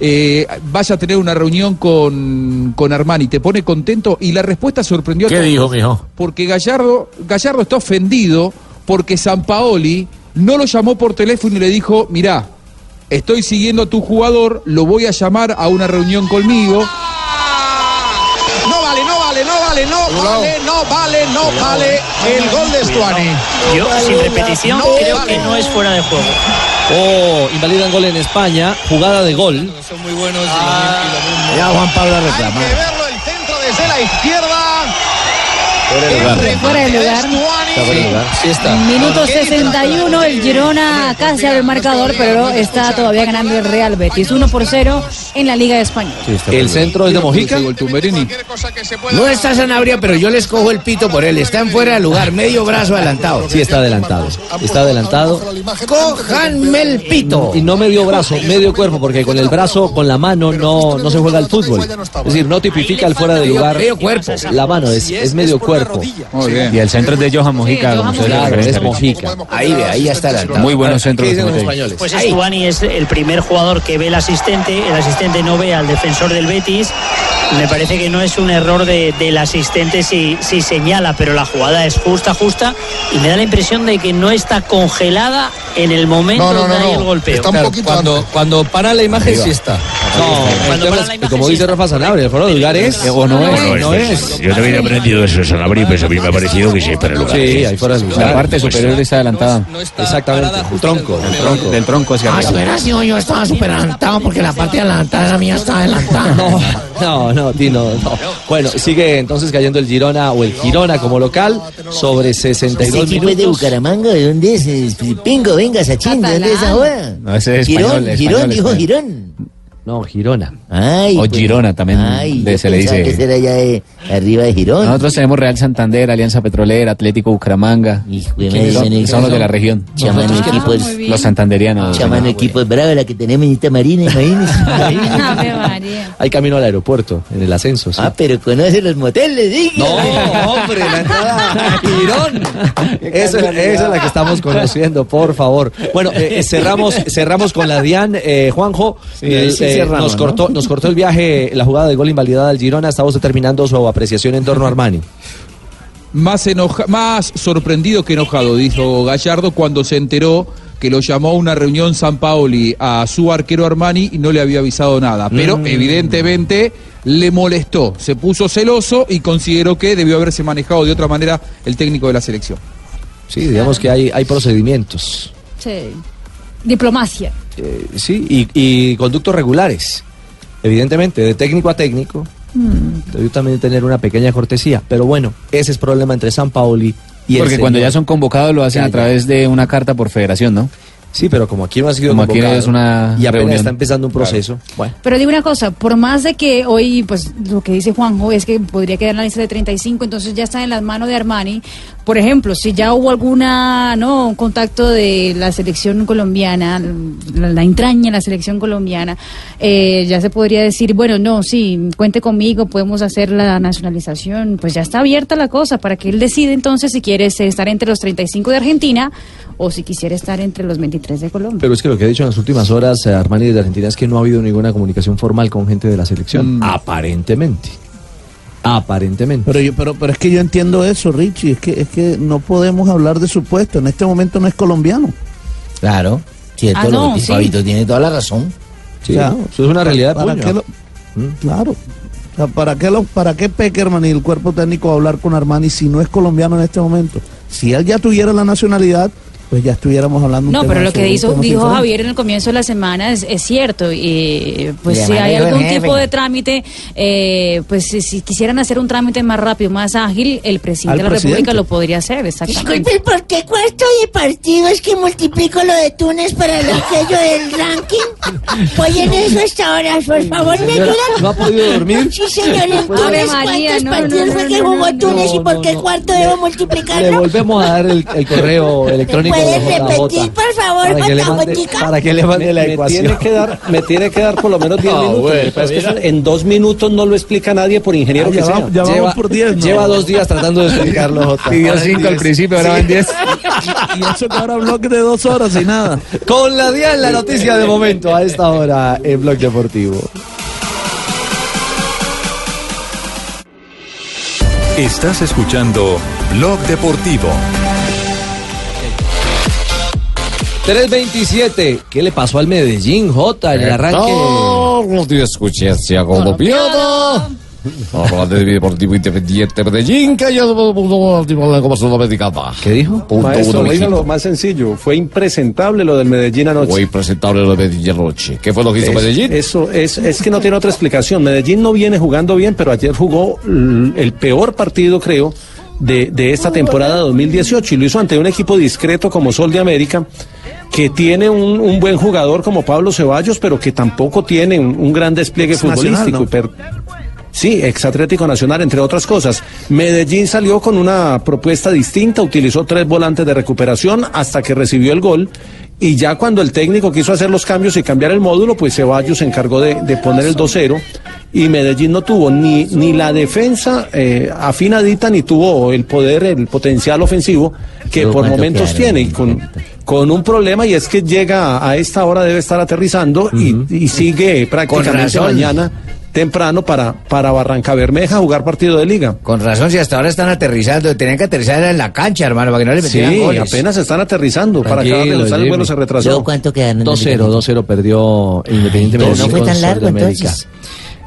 eh, vaya a tener una reunión con, con Armani? ¿Te pone contento? Y la respuesta sorprendió a ¿Qué todos. dijo, mijo? Porque Gallardo, Gallardo está ofendido porque San Paoli no lo llamó por teléfono y le dijo, mirá, estoy siguiendo a tu jugador, lo voy a llamar a una reunión conmigo. No vale, no vale, no vale, no el gol de Stuani. Yo, sin repetición, No creo vale. que no es fuera de juego. Oh, invalidan gol en España, jugada de gol. Son muy buenos. Ya Juan Pablo a reclamar. Hay que verlo el centro desde la izquierda. Fuera de lugar. Fuera de lugar. Está fuera de lugar. Sí está. Minuto 61, el Girona casi abre el marcador, pero está todavía ganando el Real Betis. 1 por 0 en la Liga Española. el centro es de Mojica. No está Sanabria, pero yo les cojo el pito por él. Está en fuera de lugar, medio brazo adelantado. Sí, está adelantado. Está adelantado. Cójanme el pito. Y no medio brazo, medio cuerpo, porque con el brazo, con la mano no, no se juega el fútbol. Es decir, no tipifica el fuera de lugar. Medio cuerpo. La mano es, es medio cuerpo. Muy bien. Y el centro es de Johan Mojica. Claro, es Mojica. Ahí ve, ahí ya está adelantado. Muy buenos centros ¿Qué que dicen se los españoles? Pues. Estuani es el primer jugador que ve el asistente, el asistente no ve al defensor del Betis. Me parece que no es un error de- del asistente si, si señala, pero la jugada es justa, justa, y me da la impresión de que no está congelada en el momento No, no, donde no, hay no. el golpeo. Está un poquito cuando, cuando para la imagen sí está. No, Cuando para la imagen como dice. Rafa Sanabria, el fuera de lugar es. O no es. No, es. Yo también he aprendido eso de Sanabria, pues a mí me ha parecido que sí, para el lugar. Sí, ahí fuera de lugar. La parte superior está adelantada. Exactamente. El tronco. El tronco. Del tronco hacia Ah, arriba. si hubiera sido yo estaba súper adelantado porque la parte adelantada de la mía está adelantada. No, no, no, Tino, no. Bueno, sigue entonces cayendo el Girona o el Girona como local sobre 62 ¿Este es de minutos. Bucaramanga? ¿De dónde es? Pingo, venga, Sachín, ¿de dónde es ahora? No, ese es Girón, español. Girón, español, dijo español. Girón. No, Girona. Ay, O pues, Girona también Ay, de- se le dice. que será allá de, arriba de Girón. Nosotros tenemos Real Santander, Alianza Petrolera, Atlético Bucaramanga. Hijo de ¿Quiénes madre, son? los de la región. Chamano equipos, Los santanderianos. chamano equipos bravo la que tenemos en esta marina, imagínese. Ave María. Hay camino al aeropuerto, en el ascenso. sí. ah, pero conoce los moteles, diga. No, hombre, la entrada a Girón. Esa, esa es la que estamos conociendo, por favor. Bueno, eh, eh, cerramos, cerramos con la Dian, eh, Juanjo. Sí, sí nos ¿no? cortó, nos cortó el viaje, la jugada de gol invalidada al Girona. Estamos determinando su apreciación en torno a Armani. Más, enoja- más sorprendido que enojado, dijo Gallardo cuando se enteró que lo llamó a una reunión San Paoli a su arquero Armani y no le había avisado nada. Pero Mm. evidentemente le molestó, se puso celoso y consideró que debió haberse manejado de otra manera el técnico de la selección. Sí, digamos que hay, hay procedimientos. Sí. Diplomacia. Eh, sí, y, y conductos regulares. Evidentemente, de técnico a técnico, Mm. debió también tener una pequeña cortesía. Pero bueno, ese es problema entre San Paoli y el Porque cuando ya son convocados lo hacen a través de una carta por federación, ¿no? Sí, pero como aquí no ha sido Como aquí es una y apenas reunión. está empezando un proceso. Bueno, Pero digo una cosa, por más de que hoy, pues lo que dice Juanjo es que podría quedar en la lista de 35, entonces ya está en las manos de Armani. Por ejemplo, si ya hubo alguna, no, un contacto de la selección colombiana, la, la entraña de la selección colombiana, eh, ya se podría decir, bueno, no, sí, cuente conmigo, podemos hacer la nacionalización, pues ya está abierta la cosa para que él decida entonces si quiere estar entre los 35 de Argentina o si quisiera estar entre los 23 de Colombia. Pero es que lo que ha dicho en las últimas horas eh, Armani de Argentina es que no ha habido ninguna comunicación formal con gente de la selección. Aparentemente. Aparentemente. Pero, yo, pero, pero es que yo entiendo eso, Richie. Es que, es que no podemos hablar de su puesto. En este momento no es colombiano. Claro, cierto, Ah, lo no, que sí. Fabito tiene toda la razón. Sí, eso es una realidad ¿Para puño. qué lo- Claro. O sea, ¿para, qué lo, ¿Para qué Peckerman y el cuerpo técnico hablar con Armani si no es colombiano en este momento? Si él ya tuviera la nacionalidad, pues ya estuviéramos hablando un No, pero lo que hizo, dijo diferente. Javier en el comienzo de la semana es, es cierto. Y pues Y si hay el algún jefe. tipo de trámite, eh, pues si, si quisieran hacer un trámite más rápido, más ágil, el presidente Al de la presidente. República lo podría hacer, exactamente. Disculpe, ¿por qué cuarto de partido es que multiplico lo de Túnez para lo que yo del ranking? Voy en eso hasta ahora, por favor, ¿me Señora, ayuda? ¿no ha podido dormir? Sí, señor, en Túnez, ¿cuántos no, partidos no, fue no, que jugó no, Túnez y por qué no. cuarto debo Le multiplicarlo? volvemos a dar el, el correo electrónico ¿Puedes repetir, por favor, para que le mande, para que le mande me, la me ecuación. Tiene que dar, me tiene que dar por lo menos 10 No, minutos. es que en dos minutos no lo explica nadie, por ingeniero Ah, que ya sea. vamos- ya vamos Lleva- por 10, ¿no? lleva dos días tratando de explicarlo, Jota. Pidió Ahora en cinco al 10. principio, ahora van 10. y eso que ahora bloque de dos horas y nada. Con la día en la noticia de momento a esta hora en Blog Deportivo. Estás escuchando Blog Deportivo. 327. ¿Qué le pasó al Medellín, Jota, en el arranque? Los días escuché hacia colombiano. Habla de Deportivo Independiente Medellín, que ya como sudamericana. ¿Qué dijo? Punto Maestro, uno, lo más sencillo. Fue impresentable lo del Medellín anoche. Fue impresentable lo de Medellín anoche. ¿Qué fue lo que hizo Es- Medellín? Eso es, es que no tiene otra explicación. Medellín no viene jugando bien, pero ayer jugó el peor partido, creo, de, de esta temporada 2018 y lo hizo ante un equipo discreto como Sol de América, que tiene un, un buen jugador como Pablo Ceballos, pero que tampoco tiene un, un gran despliegue nacional, futbolístico. Sí, ex Atlético Nacional, entre otras cosas. Medellín salió con una propuesta distinta, utilizó tres volantes de recuperación hasta que recibió el gol. Y ya cuando el técnico quiso hacer los cambios y cambiar el módulo, pues Ceballos se encargó de, de poner el 2-0. Y Medellín no tuvo ni, ni la defensa eh, afinadita, ni tuvo el poder, el potencial ofensivo que por ¿cuánto momentos tiene. Y con, con un problema, y es que llega a esta hora, debe estar aterrizando y, y sigue prácticamente mañana temprano para, para Barranca Bermeja jugar partido de liga. Con razón, si hasta ahora están aterrizando, tenían que aterrizar en la cancha, hermano, para que no le Sí, metieran goles. apenas están aterrizando. Para acabar de usar el vuelo se retrasó. Yo, ¿cuánto quedaron? 2-0, 2-0 perdió Independiente Medellín. no fue tan largo, entonces.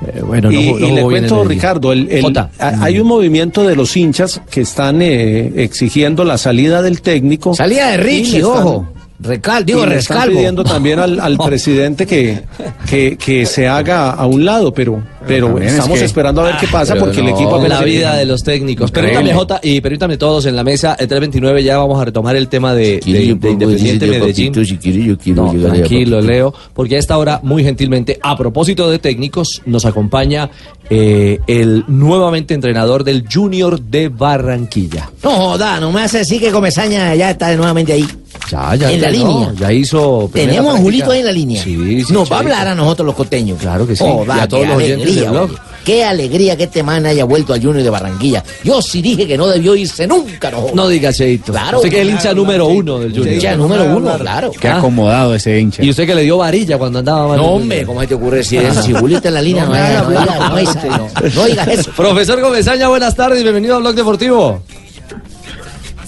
Eh, bueno, no, y, jugó- no y le cuento, el. Ricardo, el, el- Jota. a- hay un movimiento de los hinchas que están eh, exigiendo la salida del técnico. Salida de Richie, están- ojo. Recal, digo, le están pidiendo también al, al presidente que, que, que se haga a un lado, pero, pero es estamos que- esperando a ver qué pasa Pero porque el equipo la vida de los técnicos. Permítame, Jota, y permítame todos en la mesa. El 329 ya vamos a retomar el tema de, de- Quiere yo de pongo Independiente Medellín. papito, si quiere yo quiero No, tranquilo. Leo, porque a esta hora, muy gentilmente, a propósito de técnicos, nos acompaña eh, el nuevamente entrenador del Junior de Barranquilla. No joda, no me hace así que Comesaña ya está nuevamente ahí. Ya, ya En la línea. Ya hizo. Tenemos a. Julito ahí en la línea. Sí, sí, Nos va a hablar a nosotros los costeños. Claro que sí. Y a todos qué los oyentes alegría, del blog. oye. Qué alegría que este man haya vuelto al Junior de Barranquilla. Yo sí dije que no debió irse nunca, no. No diga Cheito. Claro. Usted que es el hincha número uno del Junior. Hincha número uno, claro. Qué acomodado ese hincha. Y usted que le dio varilla cuando andaba mal. No, hombre, ¿cómo se te ocurre decir eso? Si Julio está en la línea, no, digas eso. Profesor Gomezaña, buenas tardes y bienvenido a Blog Deportivo.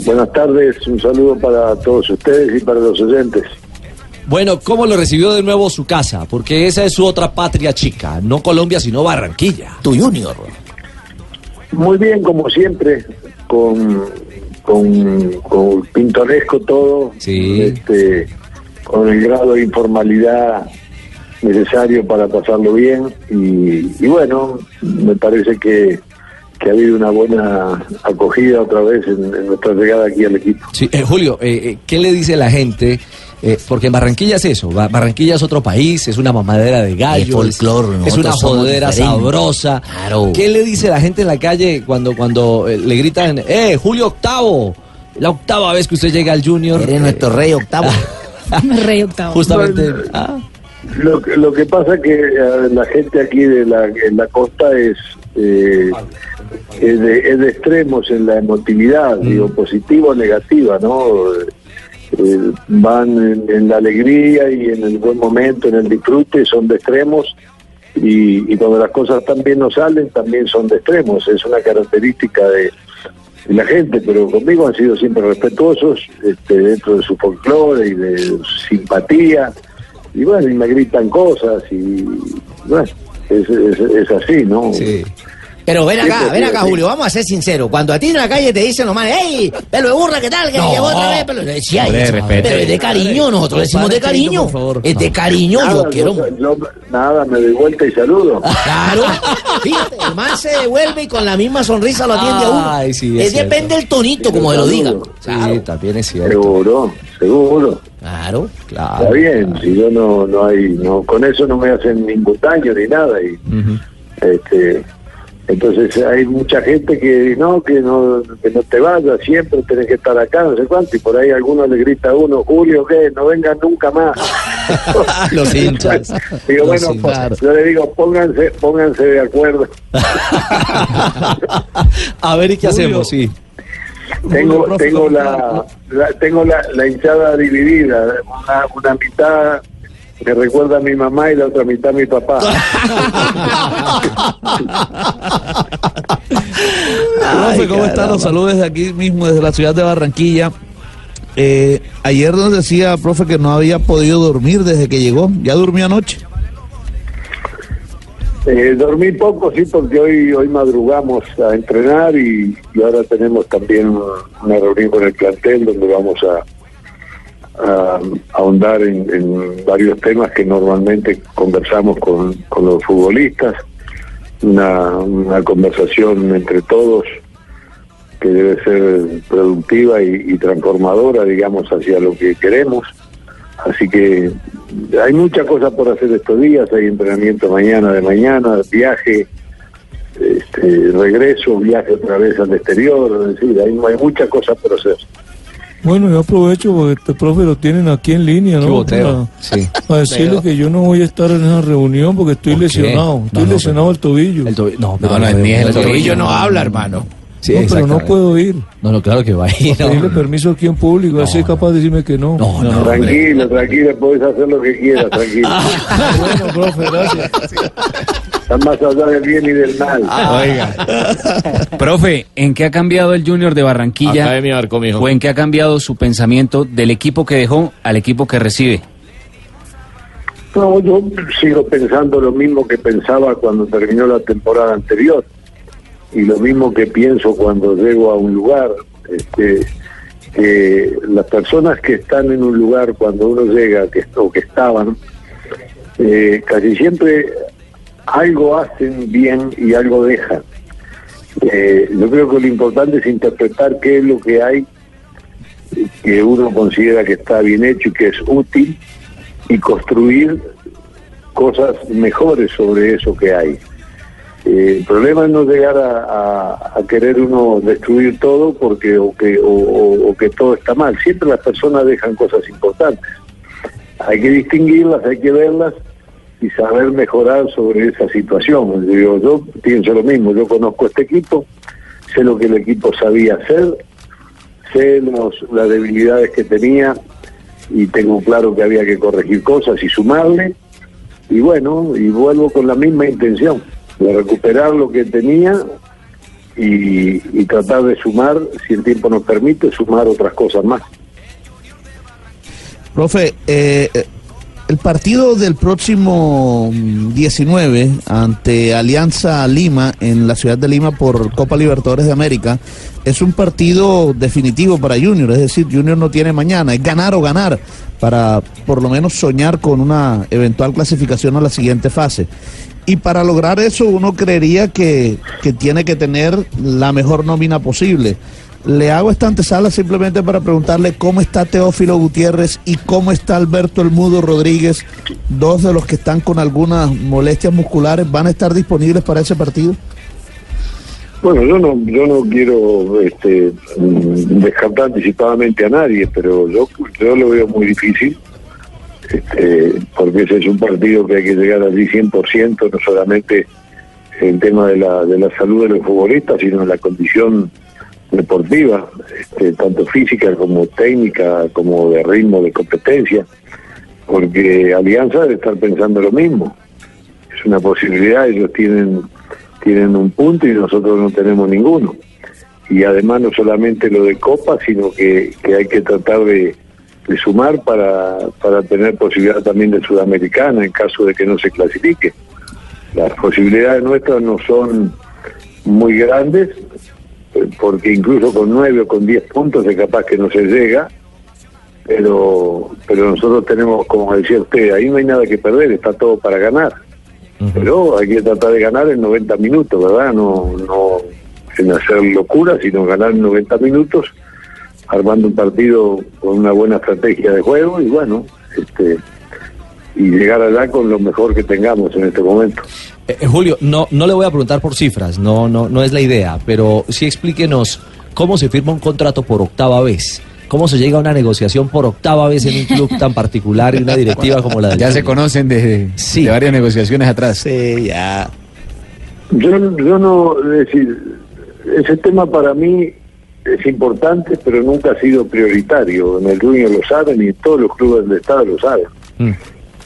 Buenas tardes, un saludo para todos ustedes y para los oyentes. Bueno, ¿cómo lo recibió de nuevo su casa? Porque esa es su otra patria chica, no Colombia, sino Barranquilla. Tu Junior. Muy bien, como siempre, con, con, con pintoresco todo, este, con el grado de informalidad necesario para pasarlo bien y, y bueno, me parece que, que ha habido una buena acogida otra vez en, en nuestra llegada aquí al equipo. Sí, eh, Julio, eh, eh, ¿qué le dice la gente? Eh, porque en Barranquilla es eso, Ba- Barranquilla es otro país, es una mamadera de gallo, Es folclore, es una jodera sabrosa. ¿Qué le dice la gente en la calle cuando, cuando le gritan, eh, Julio Octavo, la octava vez que usted llega al Junior? Eres nuestro rey octavo. Rey octavo. Justamente. ah, Lo, que- lo que pasa que eh, la gente aquí de la, en la costa es, eh, es, de, es de extremos en la emotividad, digo, positiva o negativa, ¿no? eh, van en, en la alegría y en el buen momento, en el disfrute, son de extremos y, y cuando las cosas también no salen, también son de extremos. Es una característica de, de la gente, pero conmigo han sido siempre respetuosos este, dentro de su folclore y de su simpatía. Y bueno, y me gritan cosas y bueno, es, es, es así, ¿no? Pero ven acá, ven acá. Julio, vamos a ser sinceros. Cuando a ti en la calle te dicen nomás, ¡Ey, pelo de burra, qué tal! Que No. llegó otra vez, pelo sí, ay, Hombre. Pero es de cariño, nosotros decimos de cariño. Es de cariño, yo Nada, quiero. yo- nada, me doy vuelta y saludo. Claro, fíjate, el man se devuelve y con la misma sonrisa lo atiende a uno. Ay, sí, es es depende del tonito, como se lo diga. Sí, también es cierto. Seguro, seguro. Claro, claro. Está bien, si yo no, no hay, no, con eso no me hacen ningún daño ni nada. Y, este, entonces hay mucha gente que no, que no, que no te vayas, siempre tenés que estar acá, no sé cuánto, y por ahí alguno le grita a uno, Julio, que no vengan nunca más. Los hinchas. digo, Los bueno, hinchas. yo le digo, pónganse, pónganse de acuerdo. A ver, ¿y qué Julio. hacemos? Sí. Tengo, tengo la, la- tengo la, la hinchada dividida, una, una mitad que recuerda a mi mamá y la otra mitad a mi papá. Profe, ¿cómo están? Los saludos desde aquí mismo, desde la ciudad de Barranquilla. Eh, ayer nos decía, profe, que no había podido dormir desde que llegó. ¿Ya durmió anoche? Eh, dormí poco, sí, porque hoy hoy madrugamos a entrenar y, y ahora tenemos también una, una reunión con el plantel donde vamos a, a ahondar en, varios temas que normalmente conversamos con, con los futbolistas. Una, conversación entre todos que debe ser productiva y, transformadora, digamos, hacia lo que queremos. Así que hay mucha cosa por hacer estos días, hay entrenamiento mañana de mañana, viaje, este, regreso, viaje otra vez al exterior, es decir, hay, hay muchas cosas por hacer. Bueno, yo aprovecho porque este profe lo tienen aquí en línea, Qué ¿no? boteo. Sí. Para decirle que yo no voy a estar en esa reunión porque estoy lesionado. No, Estoy no, lesionado el tobillo. no, pero no, ni el tobillo no habla, hermano. Sí, no, pero no puedo ir. No, no, claro que va a ir. Para pedirle permiso aquí en público, así es capaz de decirme que no. No, tranquilo, tranquilo, podés hacer lo que quieras, tranquilo. bueno, profe, gracias. Está más allá del bien y del mal. Profe, ¿en qué ha cambiado el Junior de Barranquilla? Academia Arco, mijo. ¿O en qué ha cambiado su pensamiento del equipo que dejó al equipo que recibe? No, yo sigo pensando lo mismo que pensaba cuando terminó la temporada anterior y lo mismo que pienso cuando llego a un lugar. Este, que las personas que están en un lugar cuando uno llega, que, o que estaban, eh, casi siempre algo hacen bien y algo dejan. Eh, yo creo que lo importante es interpretar qué es lo que hay que uno considera que está bien hecho y que es útil y construir cosas mejores sobre eso que hay. Eh, el problema es no llegar a, querer uno destruir todo porque o que o, que todo está mal. Siempre las personas dejan cosas importantes. Hay que distinguirlas, hay que verlas y saber mejorar sobre esa situación. Digo, yo pienso lo mismo. Yo conozco este equipo, sé lo que el equipo sabía hacer, sé las debilidades que tenía y tengo claro que había que corregir cosas y sumarle y bueno, y vuelvo con la misma intención de recuperar lo que tenía y, tratar de sumar, si el tiempo nos permite, sumar otras cosas más. Profe, eh, eh, el partido del próximo mm, 19 ante Alianza Lima en la ciudad de Lima por Copa Libertadores de América es un partido definitivo para Junior, es decir, Junior no tiene mañana, es ganar o ganar para por lo menos soñar con una eventual clasificación a la siguiente fase. Y para lograr eso uno creería que, que tiene que tener la mejor nómina posible. Le hago esta antesala simplemente para preguntarle cómo está Teófilo Gutiérrez y cómo está Alberto El Mudo Rodríguez, dos de los que están con algunas molestias musculares, ¿van a estar disponibles para ese partido? Bueno, yo no, yo no quiero este, mm, descartar anticipadamente a nadie, pero yo, yo lo veo muy difícil, este, porque ese es un partido que hay que llegar allí 100%, no solamente en tema de la, de la salud de los futbolistas, sino en la condición deportiva, este, tanto física como técnica, como de ritmo, de competencia, porque Alianza debe estar pensando lo mismo. Es una posibilidad, ellos tienen, tienen un punto y nosotros no tenemos ninguno. Y además no solamente lo de Copa, sino que, que hay que tratar de, de sumar para, para tener posibilidad también de Sudamericana en caso de que no se clasifique. Las posibilidades nuestras no son muy grandes, eh, porque incluso con nueve o con diez puntos es capaz que no se llega, pero, pero nosotros tenemos, como decía usted, ahí no hay nada que perder, está todo para ganar. Pero hay que tratar de ganar en 90 minutos, ¿verdad? No, no en hacer locura, sino ganar en 90 minutos, armando un partido con una buena estrategia de juego y bueno, este y llegar allá con lo mejor que tengamos en este momento. Eh, eh, Julio, no, no le voy a preguntar por cifras, no, no, no es la idea, pero sí explíquenos cómo se firma un contrato por octava vez. ¿Cómo se llega a una negociación por octava vez en un club tan particular y una directiva como la de Ya se conocen de, de varias negociaciones atrás. Sí, ya. Yo, yo no, es decir, ese tema para mí es importante, pero nunca ha sido prioritario. En el Junior lo saben y todos los clubes del Estado lo saben.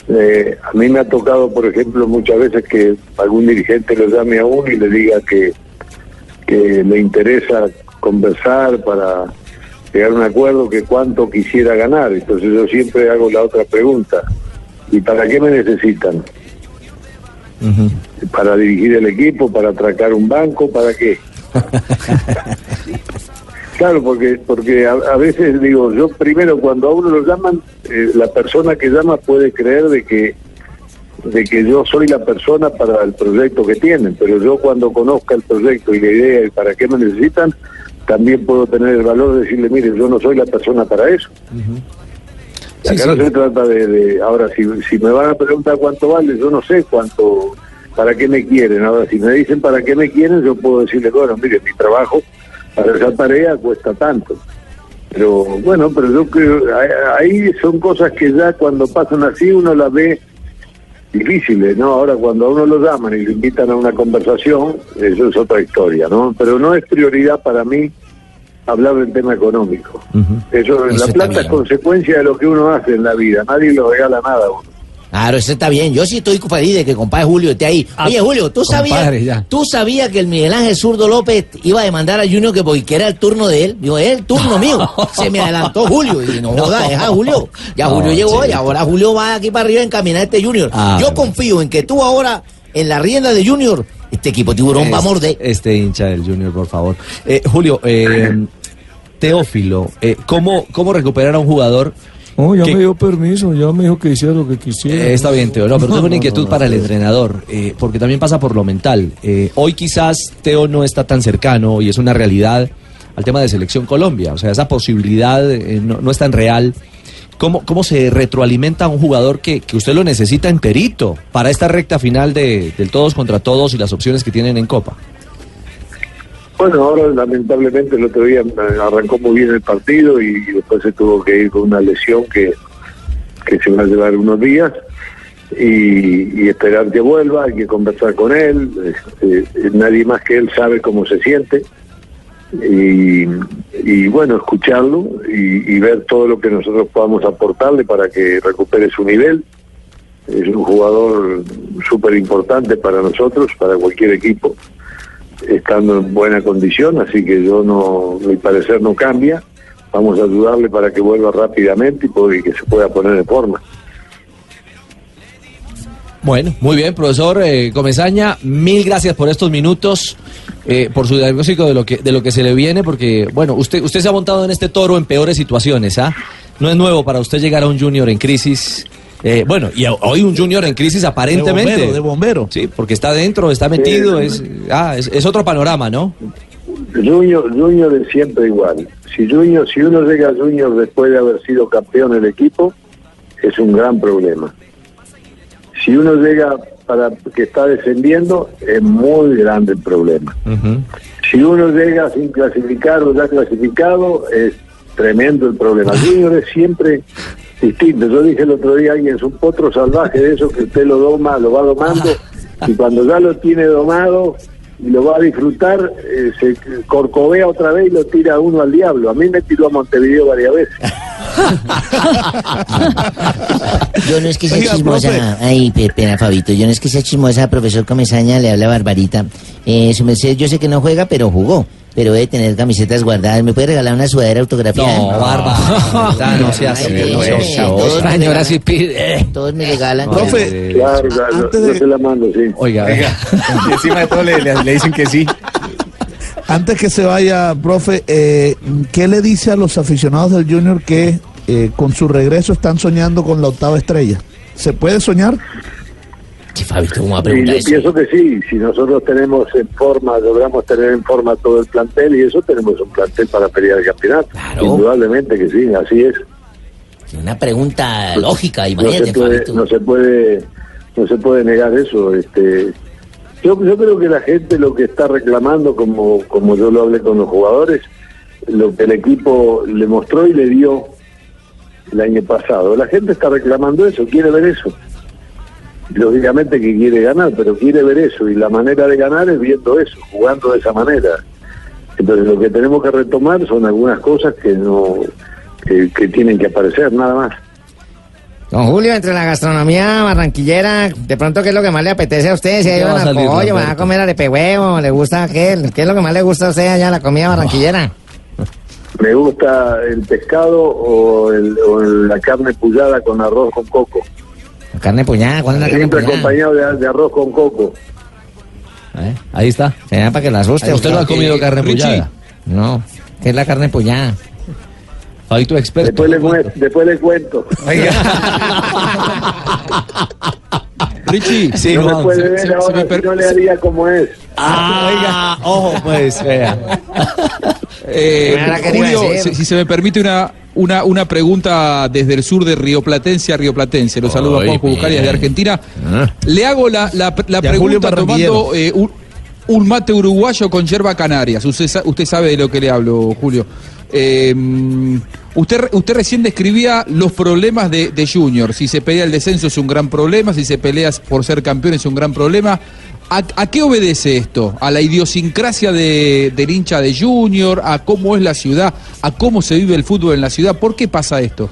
Eh, a mí me ha tocado, por ejemplo, muchas veces que algún dirigente le llame a uno y le diga que, que le interesa conversar para llegar a un acuerdo que cuánto quisiera ganar. Entonces yo siempre hago la otra pregunta. ¿Y para qué me necesitan? ¿Para dirigir el equipo? ¿Para atracar un banco? ¿Para qué? Claro, porque porque a, a veces digo, yo primero cuando a uno lo llaman, eh, la persona que llama puede creer de que de que yo soy la persona para el proyecto que tienen, pero yo cuando conozca el proyecto y la idea y para qué me necesitan, también puedo tener el valor de decirle, mire, yo no soy la persona para eso. Acá no se trata de, de- ahora si, si me van a preguntar cuánto vale, yo no sé cuánto, para qué me quieren. Ahora si me dicen para qué me quieren, yo puedo decirle, bueno, mire, mi trabajo para esa tarea cuesta tanto. Pero bueno, pero yo creo, ahí- son cosas que ya cuando pasan así uno las ve difíciles, ¿no? Ahora cuando a uno lo llaman y lo invitan a una conversación, eso es otra historia, ¿no? Pero no es prioridad para mí hablar del tema económico. Eso, Eso la plata es consecuencia de lo que uno hace en la vida, nadie lo regala nada a uno. Claro, eso está bien. Yo sí estoy feliz de que compadre Julio esté ahí. Ah, Oye, Julio, ¿tú compadre, sabías, tú sabías que el Miguel Ángel Zurdo López iba a demandar a Junior que porque era el turno de él? Digo, es el turno mío. Se me adelantó Julio. Y no joda, es a Julio. Ya No, Julio llegó sí. y ahora Julio va aquí para arriba a encaminar este Junior. Ah, Yo confío en que tú ahora, en la rienda de Junior, este equipo tiburón va a morder. Este hincha del Junior, por favor. Eh, Julio, eh, Teófilo, eh, ¿cómo, ¿cómo recuperar a un jugador? No, ya me dio permiso, ya me dijo que hiciera lo que quisiera. Eh, está bien, Teo, no, pero tengo una inquietud para el entrenador, eh, porque también pasa por lo mental. Eh, hoy quizás Teo no está tan cercano y es una realidad al tema de Selección Colombia, o sea, esa posibilidad no, no es tan real. ¿Cómo, ¿Cómo se retroalimenta a un jugador que, que usted lo necesita enterito para esta recta final de, del todos contra todos y las opciones que tienen en Copa? Bueno, ahora lamentablemente el otro día eh, arrancó muy bien el partido y después se tuvo que ir con una lesión que, que se va a llevar unos días y, esperar que vuelva, hay que conversar con él, este, nadie más que él sabe cómo se siente y, y bueno, escucharlo y, y ver todo lo que nosotros podamos aportarle para que recupere su nivel. Es un jugador súper importante para nosotros, para cualquier equipo estando en buena condición, así que yo no, mi parecer no cambia. Vamos a ayudarle para que vuelva rápidamente y que se pueda poner en forma. Bueno, muy bien, profesor eh, mil gracias por estos minutos, eh, por su diagnóstico de lo que de lo que se le viene, porque bueno, usted usted se ha montado en este toro en peores situaciones, ¿ah? No es nuevo para usted llegar a un junior en crisis. Eh, bueno, y hoy un junior en crisis aparentemente. De bombero, de bombero. Sí, porque está dentro, está metido, es, ah, es, es otro panorama, ¿no? Junior, Junior es siempre igual. Si Junior, si uno llega a Junior después de haber sido campeón del equipo, es un gran problema. Si uno llega para que está descendiendo, es muy grande el problema. Si uno llega sin clasificar o ya clasificado, es tremendo el problema. Junior es siempre distinto. Yo dije el otro día, alguien es un potro salvaje de eso que usted lo doma, lo va domando, y cuando ya lo tiene domado, y lo va a disfrutar, eh, se corcovea otra vez y lo tira uno al diablo. A mí me tiró a Montevideo varias veces. Yo no es que sea Oiga, chismosa. profe. Ay, pe- pena, Fabito. Yo no es que sea chismosa, profesor Comesaña, le habla Barbarita. Eh, su merced, yo sé que no juega, pero jugó. Pero debe tener camisetas guardadas. ¿Me puede regalar una sudadera autografiada? No, Barbarita, no sea todos me Señora, regalan- sí pide. Todos me regalan. Profe, Claro, claro, antes yo de- se la mando, sí. Oiga, Y encima de todo le, le- le dicen que sí. Antes que se vaya, profe, eh, ¿qué le dice a los aficionados del Junior que eh, con su regreso están soñando con la octava estrella? ¿Se puede soñar? Sí, Fabito, ¿cómo va a Y yo eso? pienso que sí, si nosotros tenemos en forma, logramos tener en forma todo el plantel y eso, tenemos un plantel para pelear el campeonato. Claro. Indudablemente que sí, así es. Una pregunta lógica, no se imagínate, puede, Fabito. no se puede, no se puede negar eso. Este, yo, yo creo que la gente lo que está reclamando, como, como yo lo hablé con los jugadores, lo que el equipo le mostró y le dio el año pasado. La gente está reclamando eso, quiere ver eso. Lógicamente que quiere ganar, pero quiere ver eso y la manera de ganar es viendo eso, jugando de esa manera. Entonces lo que tenemos que retomar son algunas cosas que no que, que tienen que aparecer, nada más. Don Julio, entre la gastronomía barranquillera, de pronto, ¿qué es lo que más le apetece a usted? Si ¿Qué hay un pollo, va a comer arepe huevo, ¿le gusta qué? ¿Qué es lo que más le gusta a usted allá, la comida barranquillera? Me gusta el pescado o, el- o la carne pullada con arroz con coco. Carne puñada, ¿cuál es la carne Siempre puñada? acompañado de, de arroz con coco. ¿Eh? Ahí está. Será para que la asuste. ¿Usted no ha comido carne Richie. pullada? No, ¿qué es la carne puñada? Fabito experto. Después le, mue- después le cuento. Richie, Sí, no Juan, me puede se- ver se- se ahora, me si per- no le haría como es. Ah, ojo, pues, vea. Eh, a Julio, si, si se me permite una, una, una pregunta desde el sur de Río Platense a Río Platense. Lo saludo a Juanjo Buscarias de. Argentina. Ah. Le hago la, la, pregunta tomando eh, un, un mate uruguayo con yerba canarias. Usted, usted sabe de lo que le hablo, Julio. Eh, usted, usted recién describía los problemas de, de Junior. Si se pelea el descenso es un gran problema, si se pelea por ser campeón es un gran problema. ¿A, qué obedece esto? ¿A la idiosincrasia de, del hincha de Junior? ¿A cómo es la ciudad? ¿A cómo se vive el fútbol en la ciudad? ¿Por qué pasa esto?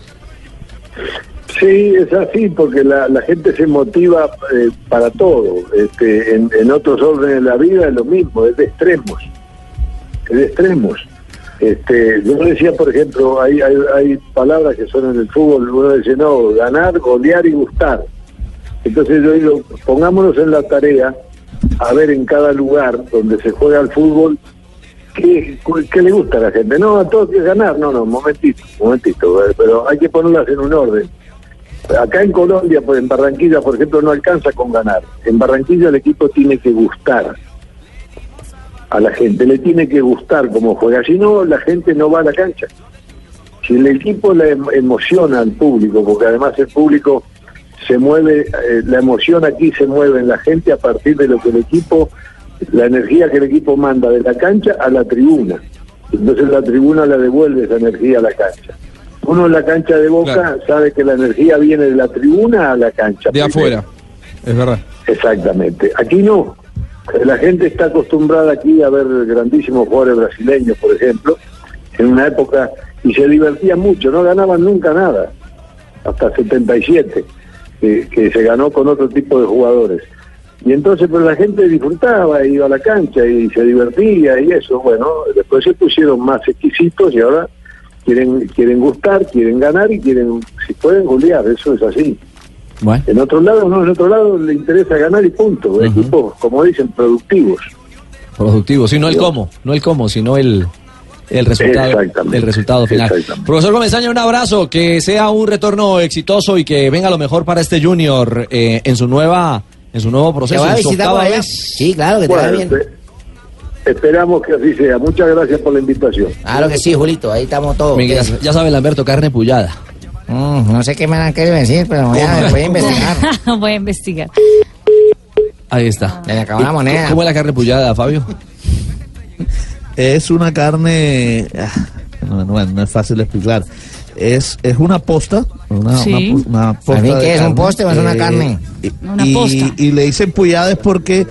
Sí, es así, porque la, la gente se motiva eh, para todo. Este, en, en otros órdenes de la vida es lo mismo, es de extremos. Es de extremos. Este, yo decía, por ejemplo, hay, hay, hay palabras que son en el fútbol, uno dice, no, ganar, golear y gustar. Entonces yo digo, pongámonos en la tarea a ver en cada lugar donde se juega el fútbol ¿Qué, qué le gusta a la gente? No, a todos que ganar. No, no, momentito, momentito. Pero hay que ponerlas en un orden. Acá en Colombia, pues en Barranquilla, por ejemplo, no alcanza con ganar. En Barranquilla el equipo tiene que gustar a la gente, le tiene que gustar cómo juega. Si no, la gente no va a la cancha. Si el equipo le em- emociona al público, porque además el público se mueve, eh, la emoción aquí se mueve en la gente a partir de lo que el equipo, la energía que el equipo manda de la cancha a la tribuna. Entonces la tribuna le devuelve esa energía a la cancha. Uno en la cancha de Boca Claro. sabe que la energía viene de la tribuna a la cancha. De primero. afuera. Es verdad. Exactamente. Aquí no. La gente está acostumbrada aquí a ver grandísimos jugadores brasileños, por ejemplo, en una época, y se divertían mucho, no ganaban nunca nada, hasta 77, que, que se ganó con otro tipo de jugadores. Y entonces, pues la gente disfrutaba, iba a la cancha y se divertía y eso, bueno, después se pusieron más exquisitos y ahora quieren quieren gustar, quieren ganar y quieren, si pueden, golear, eso es así. Bueno. En otro lado, no, en otro lado le interesa ganar y punto. Equipos, como dicen, productivos. Productivo, sí, no el cómo, no el cómo, sino el, el resultado, el resultado final. Profesor Comesaña, un abrazo, que sea un retorno exitoso y que venga lo mejor para este Junior eh, en su nueva, en su nuevo ¿Te proceso. va a visitar por allá? Sí, claro, que te va Bueno, bien. espe- esperamos que así sea. Muchas gracias por la invitación. Claro que sí, Julito, ahí estamos todos. Miguel, ya, ya sabe, Lamberto, carne pullada. Mm, no sé qué me han querido decir, pero voy a, voy a investigar. Voy a investigar. Ahí está. Le acabó la moneda. ¿Cómo es la carne pullada, Fabio? Es una carne. ah, No, no, no es fácil de explicar. Es, es una posta. Una, Sí. una, una posta ¿A mí de qué es, un carne, poste o es una carne? y- Una y, posta. y le dicen puyadas porque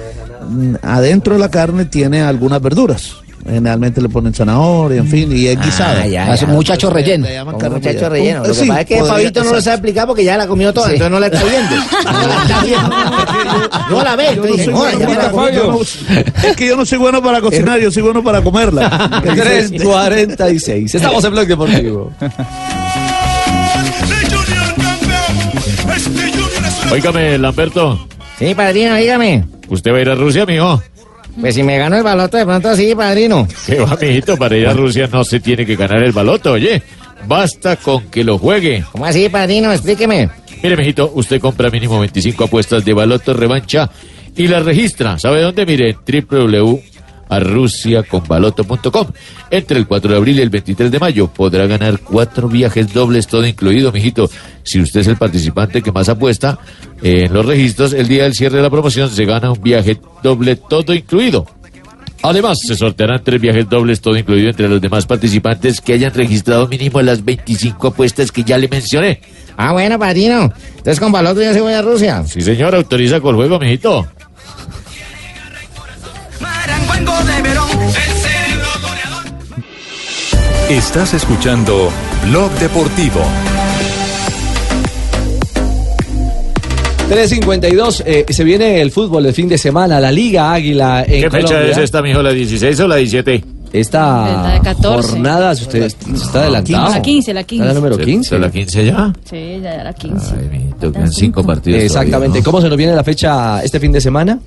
mm, adentro de la carne tiene algunas verduras. Generalmente le ponen zanahoria, en fin, y es guisada. Ah, ya, ya. muchacho relleno. Le llaman muchacho relleno. Lo que Sí, pasa es que podría- Fabito no lo sabe explicar porque ya la comió toda, Sí. entonces no la está viendo. No la está viendo. No la ve. Es que yo no soy bueno para cocinar, yo soy bueno para comerla. 3.46. Estamos en Blog Deportivo. Óigame, Lamberto. Sí, padrino, dígame. ¿Usted va a ir a Rusia, mijo? Pues si me gano el baloto, de pronto sí, padrino. ¿Qué va, mijito? Para ir a Rusia no se tiene que ganar el baloto, oye. Basta con que lo juegue. ¿Cómo así, padrino? Explíqueme. Mire, mijito, usted compra mínimo 25 apuestas de baloto revancha y las registra. ¿Sabe dónde? Mire, www.rusiaconbaloto.com. Entre el 4 de abril y el 23 de mayo podrá ganar cuatro viajes dobles, todo incluido, mijito. Si usted es el participante que más apuesta eh, en los registros, el día del cierre de la promoción se gana un viaje doble, todo incluido. Además, se sortearán tres viajes dobles, todo incluido entre los demás participantes que hayan registrado mínimo las 25 apuestas que ya le mencioné. Ah, bueno, padrino. Entonces con baloto ya se voy a Rusia. Sí, señor, autoriza con juego, mijito. Estás escuchando Blog Deportivo. 3.52, eh, se viene el fútbol el fin de semana, la Liga Águila en ¿Qué fecha Colombia. es esta, mijo? ¿La 16 o la 17? Esta La 14. jornada, usted se está adelantado. La 15, la 15. ¿Está la número ¿Se- 15? se la 15 ya? Sí, ya la 15. Tocan cinco partidos. Exactamente. todavía, ¿Cómo se nos viene la fecha este fin de semana?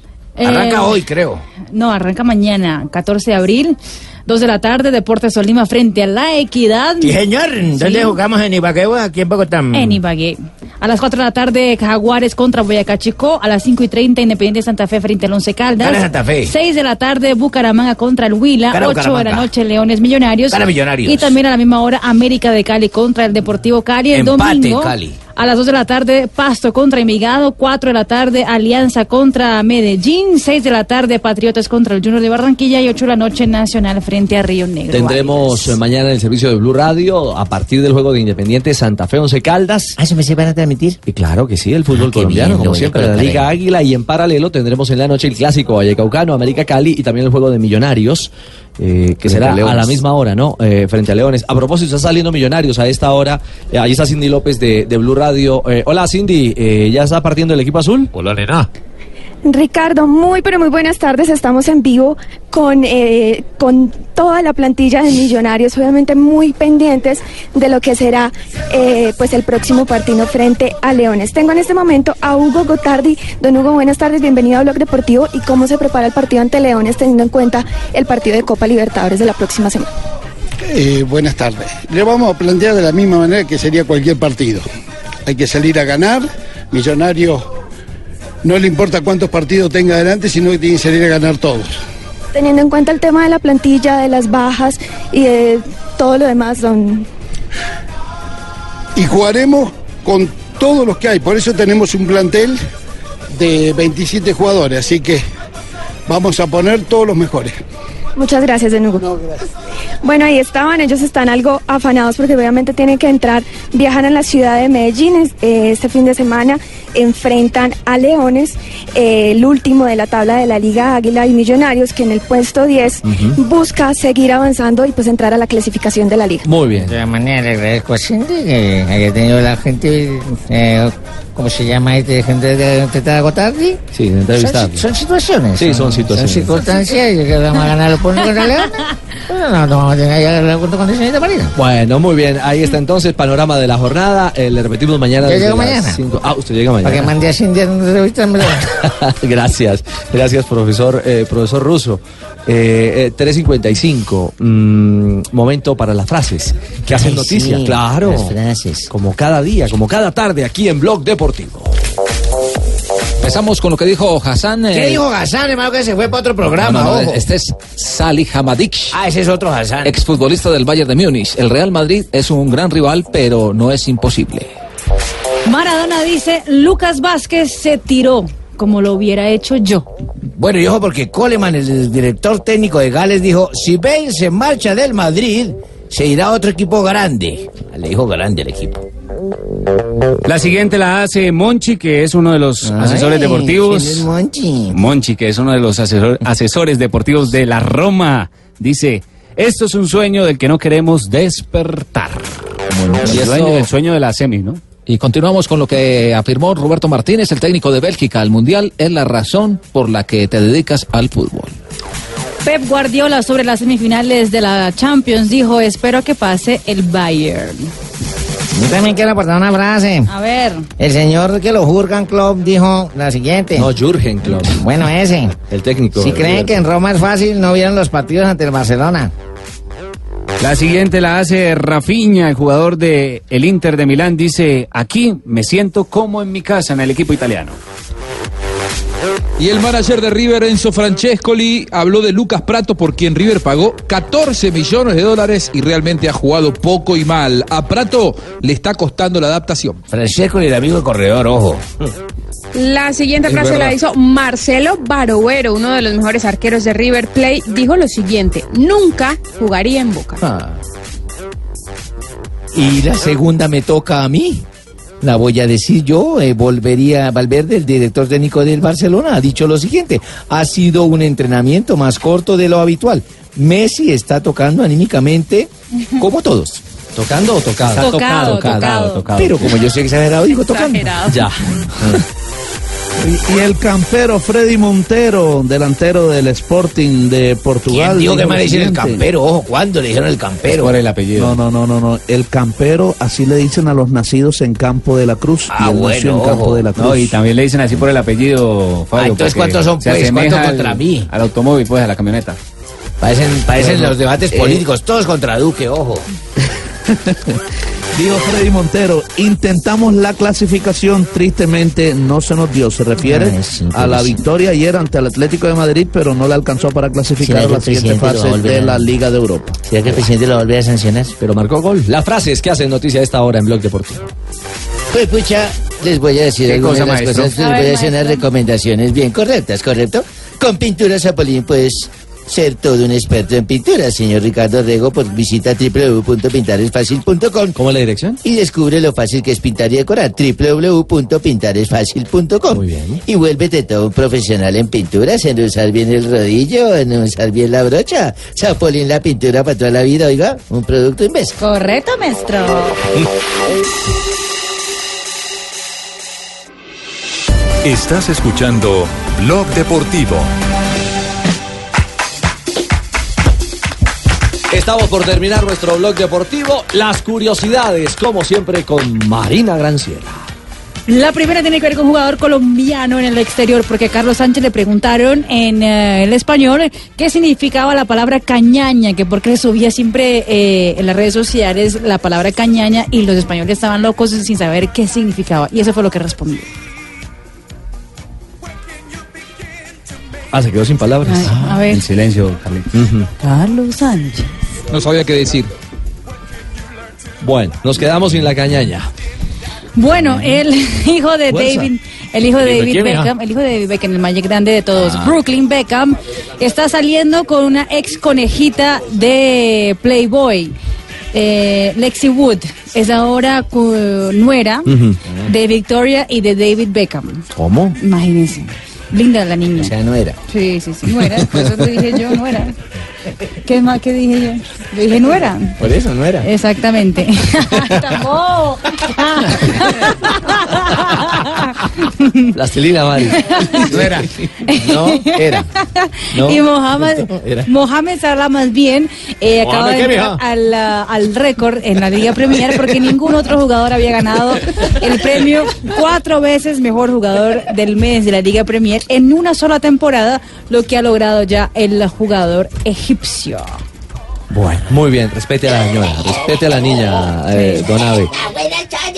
Arranca Eh, hoy, creo. No, arranca mañana, 14 de abril, 2 de la tarde, Deportes Solima frente a La Equidad. Sí, señor. ¿Dónde Sí. jugamos en Ibagué o aquí en Bogotá? En Ibagué. A las 4 de la tarde, Jaguares contra Boyacá Chico. A las 5 y 30, Independiente Santa Fe frente al Once Caldas. Gana Santa Fe. 6 de la tarde, Bucaramanga contra el Huila. Gana 8 de la noche, Leones Millonarios. Gana Millonarios. Y también a la misma hora, América de Cali contra el Deportivo Cali. El Empate domingo. Cali. A las 2 de la tarde, Pasto contra Envigado. 4 de la tarde, Alianza contra Medellín. 6 de la tarde, Patriotas contra el Junior de Barranquilla. Y 8 de la noche, Nacional frente a Río Negro. Tendremos eh, mañana en el servicio de Blue Radio, a partir del juego de Independiente Santa Fe Once Caldas. ¿Ah, eso me se van a transmitir? Y claro que sí, el fútbol Ah, colombiano, bien, como siempre, la Liga. Águila. Y en paralelo tendremos en la noche el clásico Vallecaucano, América Cali y también el juego de Millonarios. eh, que será a la misma hora, ¿no? Eh, frente a Leones. A propósito, está saliendo Millonarios a esta hora. Eh, ahí está Cindy López de, de Blue Radio. Eh, hola, Cindy. eh, ¿Ya está partiendo el equipo azul? Hola, nena. Ricardo, muy pero muy buenas tardes. Estamos en vivo con, eh, con toda la plantilla de Millonarios, obviamente muy pendientes de lo que será eh, pues el próximo partido frente a Leones. Tengo en este momento a Hugo Gotardi. Don Hugo, buenas tardes, bienvenido a Blog Deportivo. ¿Y cómo se prepara el partido ante Leones teniendo en cuenta el partido de Copa Libertadores de la próxima semana? Eh, buenas tardes. Le vamos a plantear de la misma manera que sería cualquier partido. Hay que salir a ganar. Millonarios no le importa cuántos partidos tenga adelante, sino que tiene que salir a ganar todos. Teniendo en cuenta el tema de la plantilla, de las bajas y de todo lo demás, don Y jugaremos con todos los que hay. Por eso tenemos un plantel de 27 jugadores. Así que vamos a poner todos los mejores. Muchas gracias, Hugo. Bueno, ahí estaban, ellos están algo afanados porque obviamente tienen que entrar, viajan a la ciudad de Medellín eh, este fin de semana, enfrentan a Leones, eh, el último de la tabla de la Liga Águila y Millonarios, que en el puesto 10 busca seguir avanzando y pues entrar a la clasificación de la liga. Muy bien. De la manera le agradezco a Cindy que haya tenido la gente, eh, ¿cómo se llama este gente de intentar agotarle? Sí, de entrevistar. Son, situaciones. Sí, son situaciones. Son circunstancias y que vamos a ganar los puntos contra León. Bueno, no, no vamos a ganar los puntos contra Señorita Marina. Bueno, muy bien. Ahí está entonces panorama de la jornada. Eh, le repetimos mañana. Yo llego mañana. cinco. Ah, usted llega mañana. Para que mande a Cindy a entrevistarme. gracias, gracias, profesor, eh, profesor Russo. Eh, eh, 3.55, mm, momento para las frases que hacen Ay, noticia, sí, claro. las frases. Como cada día, como cada tarde aquí en Blog Deportivo. Empezamos con lo que dijo Hassan. ¿Qué eh, dijo Hassan, hermano, que se fue para otro programa? no, no, ojo. este es Salih Hamadik. Ah, ese es otro Hassan. Exfutbolista del Bayern de Múnich. El Real Madrid es un gran rival, pero no es imposible. Maradona dice, Lucas Vázquez se tiró como lo hubiera hecho yo. Bueno, y ojo, porque Coleman, el director técnico de Gales, dijo: si Bale se marcha del Madrid, se irá a otro equipo grande. Le dijo grande al equipo. La siguiente la hace Monchi, que es uno de los Ay, asesores deportivos. ¿quién es Monchi? Monchi, que es uno de los asesor- asesores deportivos de la Roma. Dice, esto es un sueño del que no queremos despertar. Y el, sueño, el sueño de la semi, ¿no? Y continuamos con lo que afirmó Roberto Martínez, el técnico de Bélgica al Mundial, es la razón por la que te dedicas al fútbol. Pep Guardiola sobre las semifinales de la Champions dijo, espero que pase el Bayern. Yo también quiero aportar una frase. A ver. El señor que lo Jurgen Klopp dijo la siguiente. No, Jürgen Klopp. Bueno, ese. El técnico. Si creen que en Roma es fácil, no vieron los partidos ante el Barcelona. La siguiente la hace Rafinha, el jugador de el Inter de Milán. Dice, aquí me siento como en mi casa en el equipo italiano. Y el manager de River, Enzo Francescoli, habló de Lucas Prato, por quien River pagó 14 millones de dólares y realmente ha jugado poco y mal. A Prato le está costando la adaptación. Francesco y el amigo corredor, ojo. La siguiente frase la hizo Marcelo Barovero, uno de los mejores arqueros de River Plate. Dijo lo siguiente: Nunca jugaría en Boca. Ah. Y la segunda me toca a mí. La voy a decir yo, eh, volvería Valverde, el director técnico del Barcelona, ha dicho lo siguiente, ha sido un entrenamiento más corto de lo habitual. Messi está tocando anímicamente como todos. ¿Tocando o tocado? Está Tocado, tocado. tocado. Pero como yo soy exagerado, digo tocando. Exagerado. Ya. Y, y el campero Freddy Montero, delantero del Sporting de Portugal. ¿Quién dijo que me le dicen el campero? Ojo, ¿cuándo le dijeron el campero? Por el apellido. No, no, no, no, no. El campero, así le dicen a los nacidos en Campo de la Cruz. Ah, y bueno, en Campo ojo. de la Cruz. No, y también le dicen así por el apellido, Fabio. Ah, entonces, porque ¿cuántos son, se pues? asemeja ¿Cuántos al- contra mí? Al automóvil, pues, a la camioneta. Parecen, parecen los debates eh, políticos, todos contra Duque, ojo. Dijo Freddy Montero, intentamos la clasificación, tristemente no se nos dio. Se refiere Ay, sí, a la victoria ayer ante el Atlético de Madrid, pero no le alcanzó para clasificar ¿Será a la siguiente fase de a- la Liga de Europa. ¿Será que el presidente lo va a sancionar? Pero marcó gol. Las frases que hacen noticia a esta hora en Blog Deportivo. Pues pucha, les voy a decir ¿Qué algunas cosa, de las maestro? cosas, les voy a hacer unas recomendaciones bien correctas, ¿correcto? Con Pinturas Zapolín, pues ser todo un experto en pinturas, señor Ricardo Rego, pues visita www.pintaresfacil.com ¿Cómo es la dirección? y descubre lo fácil que es pintar y decorar, www.pintaresfacil.com. Muy bien. Y vuélvete todo un profesional en pinturas, en usar bien el rodillo, en usar bien la brocha. Zapolín, la pintura para toda la vida, oiga, un producto Inves. Correcto, maestro. Estás escuchando Blog Deportivo. Estamos por terminar nuestro blog deportivo. Las curiosidades, como siempre, con Marina Granciera. La primera tiene que ver con un jugador colombiano en el exterior, porque a Carlos Sánchez le preguntaron en eh, el español qué significaba la palabra cañaña, que porque subía siempre eh, en las redes sociales la palabra cañaña y los españoles estaban locos sin saber qué significaba. Y eso fue lo que respondió. Ah, se quedó sin palabras. Ay, a ver. En silencio, Carlitos. Carlos Sánchez. No sabía qué decir. Bueno, nos quedamos sin la cañaña. Bueno, el hijo de Fuerza. David, el hijo de ¿El hijo de David? Beckham, el hijo de David Beckham, el más grande de todos, Ah. Brooklyn Beckham, está saliendo con una ex conejita de Playboy. Eh, Lexi Wood es ahora nuera de Victoria y de David Beckham. ¿Cómo? Imagínense. Linda la niña. O sea, no era. Sí, sí, sí, nuera. Por eso te dije yo, nuera. ¿Qué más que dije yo? Yo dije nuera. Por eso no era. Exactamente. Plastilina, Mari. No era. No era. No. y Mohamed, era. Mohamed Salah más bien eh, acaba de ¿Mohamed qué, entrar al, ah, al récord en la Liga Premier porque ningún otro jugador había ganado el premio cuatro veces mejor jugador del mes de la Liga Premier en una sola temporada, lo que ha logrado ya el jugador egipcio. Bueno, muy bien, respete a la señora, respete a la niña, eh, don Ave.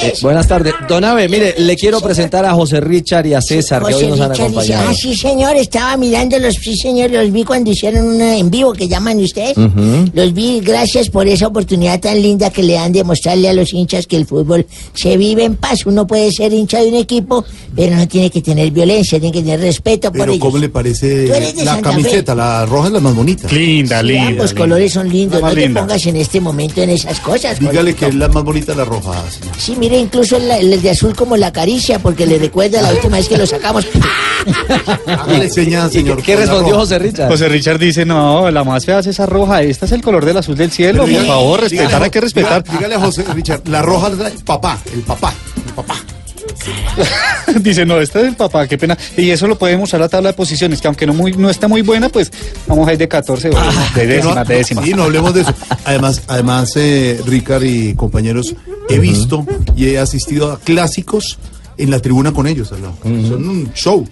Eh, buenas tardes. Don Ave, mire, le quiero presentar a José Richard y a César, que hoy nos han dice, acompañado. ah, sí, señor, estaba mirándolos, sí, señor, los vi cuando hicieron un en vivo que llaman ustedes. Los vi, gracias por esa oportunidad tan linda que le dan de mostrarle a los hinchas que el fútbol se vive en paz. Uno puede ser hincha de un equipo, pero no tiene que tener violencia, tiene que tener respeto por Pero ellos. ¿cómo le parece la Santa Fe. camiseta? La roja es la más bonita. Sí, ambos colores son lindos. Lindo. La más no te linda. pongas en este momento en esas cosas. Dígale que es la más bonita la roja. señor. Sí, mire, incluso el, el de azul como la caricia, porque le recuerda la última vez que lo sacamos. Hágale señas, señor. ¿Qué respondió. José Richard? José Richard dice, no, la más fea es esa roja, esta es el color del azul del cielo, Pero por dígale- favor, respetar, dígale- hay que respetar. Dígale a José Richard, la roja es la papá, el papá, el papá. Dice, no, este es el papá, qué pena. Y eso lo podemos usar la tabla de posiciones, que aunque no muy no está muy buena, pues vamos a ir de 14 o de décima, No, de décima. Sí, no hablemos de eso. Además, además eh, Ricard y compañeros, he visto y he asistido a clásicos en la tribuna con ellos. lado. Son un show.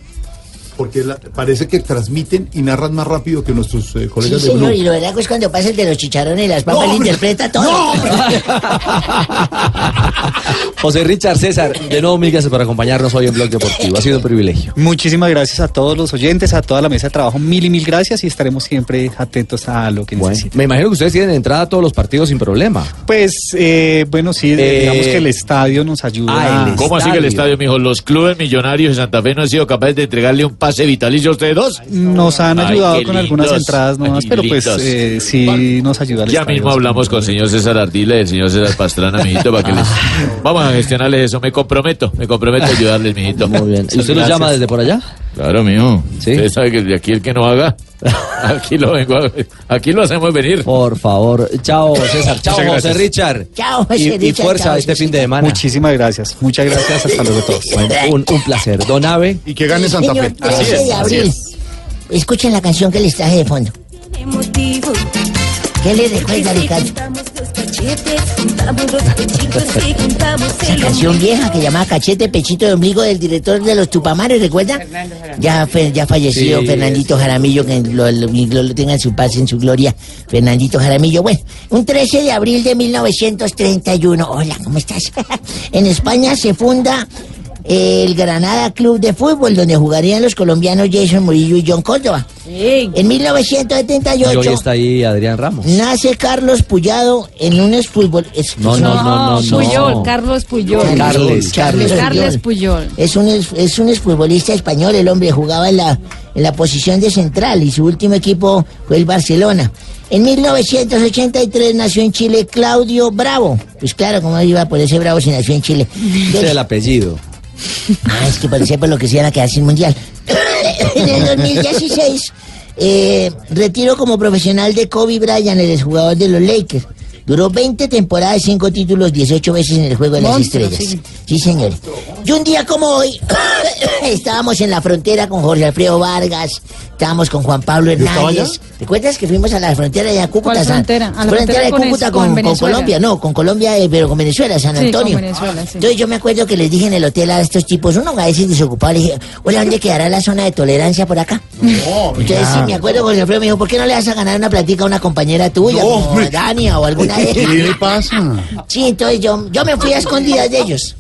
Porque la- parece que transmiten y narran más rápido que nuestros eh, Sí, colegas de señor, Blue. y lo verdad es cuando pasa el de los chicharrones y las papas No, le interpreta todo. José Richard César, de nuevo mil gracias por acompañarnos hoy en Blog Deportivo. Ha sido un privilegio. Muchísimas gracias a todos los oyentes, a toda la mesa de trabajo, mil y mil gracias y estaremos siempre atentos a lo que Bueno, necesiten. me imagino que ustedes tienen entrada a todos los partidos sin problema. Pues, eh, bueno, sí, Eh, digamos que el estadio nos ayuda. ah, el ¿Cómo así que el estadio, mijo? ¿Los clubes millonarios de Santa Fe no han sido capaces de entregarle un pase vitalicio a ustedes dos? Nos han Ay, ayudado con algunas entradas nomás, pero pues eh, sí nos ayuda el Ya estadio. mismo hablamos con el señor César Ardila y el señor César Pastrana, mijito, para que les... Vamos a gestionarles eso, me comprometo, me comprometo a ayudarles, mijito. Muy bien. ¿Y usted nos llama desde por allá? Claro, mijo. Usted sabe que de aquí el que no haga, aquí lo vengo a... Aquí lo hacemos venir. Por favor. Chao, César. Chao, José gracias. Richard. Chao, José Y, y Richard, fuerza chao, este José fin de semana. Muchísimas gracias, muchas gracias, hasta luego a todos. Bueno, un, un placer. Don Ave. Y que gane Santa Señor, Fe. 13 de abril. Escuchen la canción que les traje de fondo. ¿Qué le recuerda, Ricardo? Esa canción vieja que llamaba Cachete Pechito de Ombligo del director de los Tupamares, ¿recuerda? Ya, fe- ya falleció Sí, Fernandito Jaramillo, que lo, lo- lo- lo tenga en su paz, en su gloria. Fernandito Jaramillo. Bueno, un 13 de abril de 1931. Hola, ¿cómo estás? en España se funda el Granada Club de Fútbol, donde jugarían los colombianos Jason Murillo y John Córdoba. En Y 1978 hoy está ahí Adrián Ramos. nace Carlos Puyado en un fútbol. es- No, no, no, no, no. Puyol, Carlos Puyol. Carles, Carles. Carles Puyol. Es un, es, un exfutbolista español, el hombre jugaba en la, en la posición de central y su último equipo fue el Barcelona. En 1983 nació en Chile Claudio Bravo. Pues claro, ¿cómo iba por ese Bravo si nació en Chile? Ese es el apellido. Ah, es que parecía por lo que se iban a quedar sin mundial. en el 2016, eh, retiro como profesional de Kobe Bryant, el exjugador de los Lakers. Duró 20 temporadas, 5 títulos, 18 veces en el Juego de las Estrellas. sí. Sí, señor. Y un día como hoy, estábamos en la frontera con Jorge Alfredo Vargas, estábamos con Juan Pablo? Hernández. ¿Recuerdas que fuimos a la frontera de Cúcuta? ¿Cuál San- frontera? A la frontera frontera de con Cúcuta con, con con Venezuela. Colombia, no, con Colombia, eh, pero con Venezuela, San Sí, con Antonio. Venezuela, sí. Entonces yo me acuerdo que les dije en el hotel a estos tipos, uno a veces desocupado, le dije, hola, ¿dónde quedará la zona de tolerancia por acá? Entonces sí, me acuerdo Jorge Alfredo me dijo, ¿por qué no le vas a ganar una platica a una compañera tuya, No, como. Dania o alguna ¿Qué le pasa? Sí, entonces yo, yo me fui a escondidas de ellos.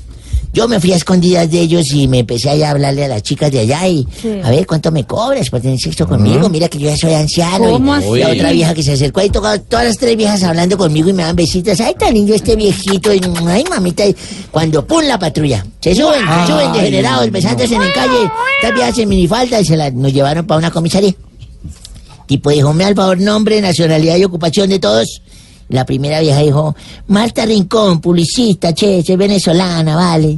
Yo me fui a escondidas de ellos y me empecé allá a hablarle a las chicas de allá y a ver cuánto me cobras por tener sexo conmigo. Mira que yo ya soy anciano. ¿Cómo y la otra vieja que se acercó ahí tocaba todas las tres viejas hablando conmigo y me dan besitos. Ay, tan lindo este viejito. Y, ay, mamita. y cuando pum la patrulla. Se suben, se suben degenerados, besándose en la calle. Estas viejas en minifalda y se la, nos llevaron para una comisaría. Tipo dijo, me al favor nombre, nacionalidad y ocupación de todos. La primera vieja dijo, Marta Rincón, publicista, che, soy venezolana, vale.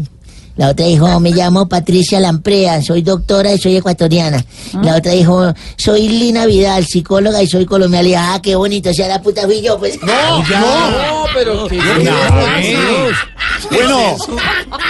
La otra dijo, me llamo Patricia Lamprea, soy doctora y soy ecuatoriana. La otra dijo, soy Lina Vidal, psicóloga y soy colombiana. Ah, qué bonito, sea la puta fui yo, pues. No, No, pero que Bueno,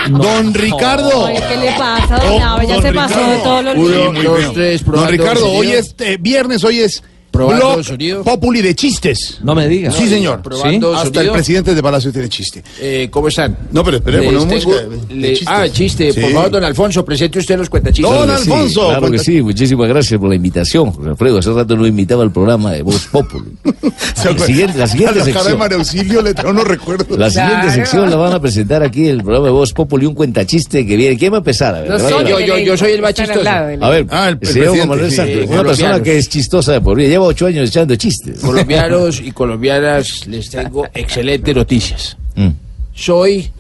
don Ricardo. Ay, ¿Qué le pasa, don Nave? Ya don se pasó de todos los Uno, bien. tres, Don Ricardo, hoy es eh, viernes, hoy es Probando sonido. Populi de chistes. No me digas. Sí, señor. Probando Hasta sonido. el presidente de Palacio tiene chiste. Eh, ¿Cómo están? No, pero espere, Les ponemos tengo- música de- de le- chistes. ah, chiste. Por favor, don Alfonso, presente usted los cuentachistes. Don Claro que sí, Alfonso, claro que cuenta- sí, muchísimas gracias por la invitación, José Alfredo. Hace rato no invitaba al programa de Voz Populi. ¿Se La siguiente, la A siguiente la cara de sección. María Auxilio le tengo unos recuerdos. La siguiente Claro. sección la van a presentar aquí en el programa de Voz Populi, un cuentachiste que viene. ¿Quién va a empezar? A ver, No soy yo, yo, yo soy el más chistoso. A ver, Ah, el- el el señor presidente, Manuel sí, Santos, una colombianos. persona que es chistosa de por vida. Lleva ocho años echando chistes. Colombianos y colombianas, les tengo excelentes noticias. Mm. Soy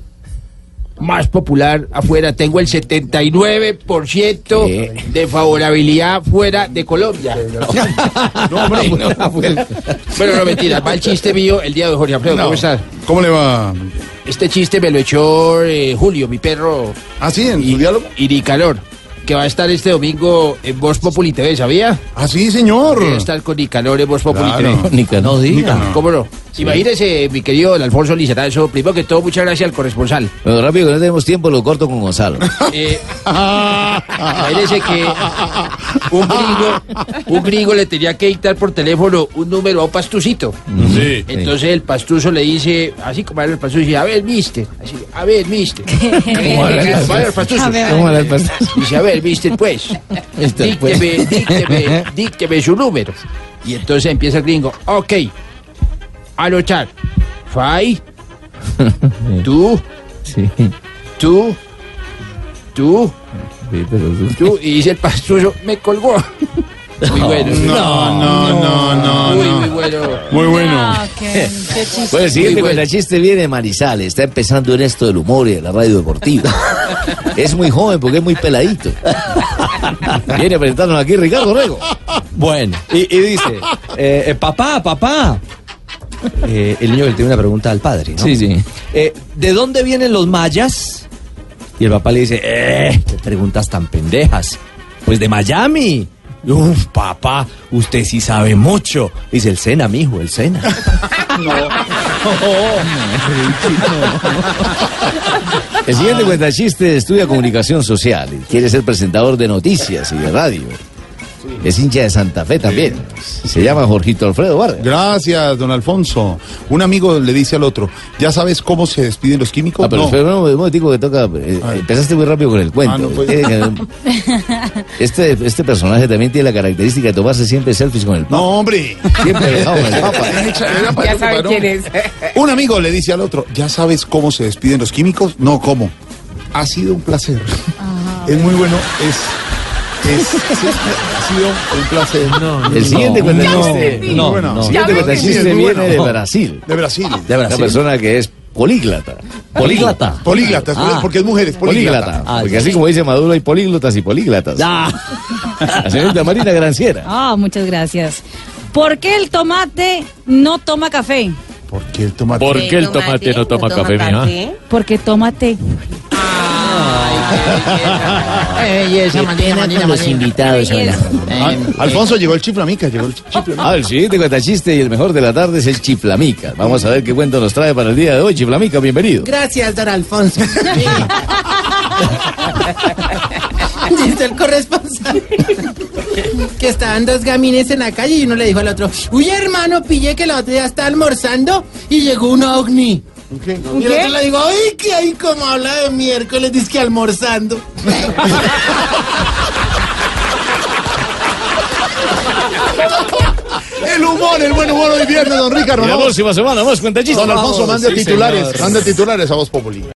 más popular afuera. Tengo el 79% de favorabilidad fuera de Colombia. No, hombre, no. Bueno, no mentira, va el chiste mío el día de Jorge Alfredo. No. ¿Cómo estás? ¿Cómo le va? Este chiste me lo echó eh, Julio, mi perro. ¿Ah, sí? ¿En su diálogo? Iricalor, que va a estar este domingo en Voz Populi TV, ¿sabía? ¿Ah, sí, señor? Va a estar con Nicanor en Voz Populi Claro. TV. Nicanor, diga. Nicanor. ¿Cómo no? Imagínese, mi querido Alfonso Lizarazo, primero que todo, muchas gracias al corresponsal. Bueno, rápido, que no tenemos tiempo, lo corto con Gonzalo. Eh, imagínese que un gringo, un gringo le tenía que dictar por teléfono un número a un pastucito. Sí. Entonces el pastuso le dice, así como era el pastuso, dice, a ver, mister, así, a ver, mister. ¿Cómo habla el ¿Cómo habla el pastuso? A ver. ¿Cómo habla el pastuso? Dice, a ver, mister, pues, Mister, pues. dícteme, dícteme, dícteme su número. Y entonces empieza el gringo, ok, anotar, five, tú, tú, tú, tú, y dice el pastuso, me colgó. Muy bueno. No, no, no, no, Muy, no. muy bueno. Muy bueno. Bueno, el siguiente Muy bueno. cuentachiste viene de Marizales. Está empezando en esto del humor y de la radio deportiva. es muy joven porque es muy peladito. Viene a presentarnos aquí Ricardo Rego. Bueno, y, y dice, eh, eh, papá, papá. Eh, el niño que le tiene una pregunta al padre, ¿no? Sí, sí. Eh, ¿De dónde vienen los mayas? Y el papá le dice, eh, qué preguntas tan pendejas. Pues de Miami. Uf, papá, usted sí sabe mucho. Dice el Sena, mijo, el Sena. El siguiente cuentachiste estudia comunicación social y quiere ser presentador de noticias y de radio. Es hincha de Santa Fe también. Se llama Jorgito Alfredo Vargas. Gracias, don Alfonso. Un amigo le dice al otro, ¿ya sabes cómo se despiden los químicos? Ah, pero No. espera un momentico que toca. eh, empezaste muy rápido con el cuento. Ah, no, pues. Este, este personaje también tiene la característica de tomarse siempre selfies con el Papa. No, hombre. Siempre dejado con el Papa. Ya sabe quién es. Un amigo le dice al otro, ¿ya sabes cómo se despiden los químicos? No, ¿cómo? Ha sido un placer. Es muy bueno, es... es sí, ha sido un placer. El siguiente no, no, No, bueno. El siguiente Sí, cuentachiste es muy viene bueno. de Brasil. De Brasil. De Una persona que es políglata. Políglata. Políglata, Ah. porque es mujer, es políglata. Políglata. Ah, porque así como dice Maduro, hay políglotas y políglatas. La señorita Marina Granciera. Ah, muchas gracias. ¿Por qué el tomate no toma café? ¿Por qué el tomate? ¿Por qué el tomate no toma café, mija? Porque toma té. Qué pena con los invitados. Al- Alfonso llegó el chiflamica, llegó el chiflamica. Ah, el siguiente cuentachiste y el mejor de la tarde es el Chiflamica. Vamos a ver qué cuento nos trae para el día de hoy. Chiflamica, bienvenido. Gracias, don Alfonso. Dice el corresponsal que estaban dos gamines en la calle y uno le dijo al otro, uy hermano, pillé que el otro día está almorzando y llegó un ovni. Y el otro le digo, ay, que ahí como habla de miércoles, dice que almorzando. El humor, el buen humor hoy viernes, don Ricardo. La próxima semana más cuentachistes. Don Alfonso, mande sí, titulares, señor. mande titulares a voz popular.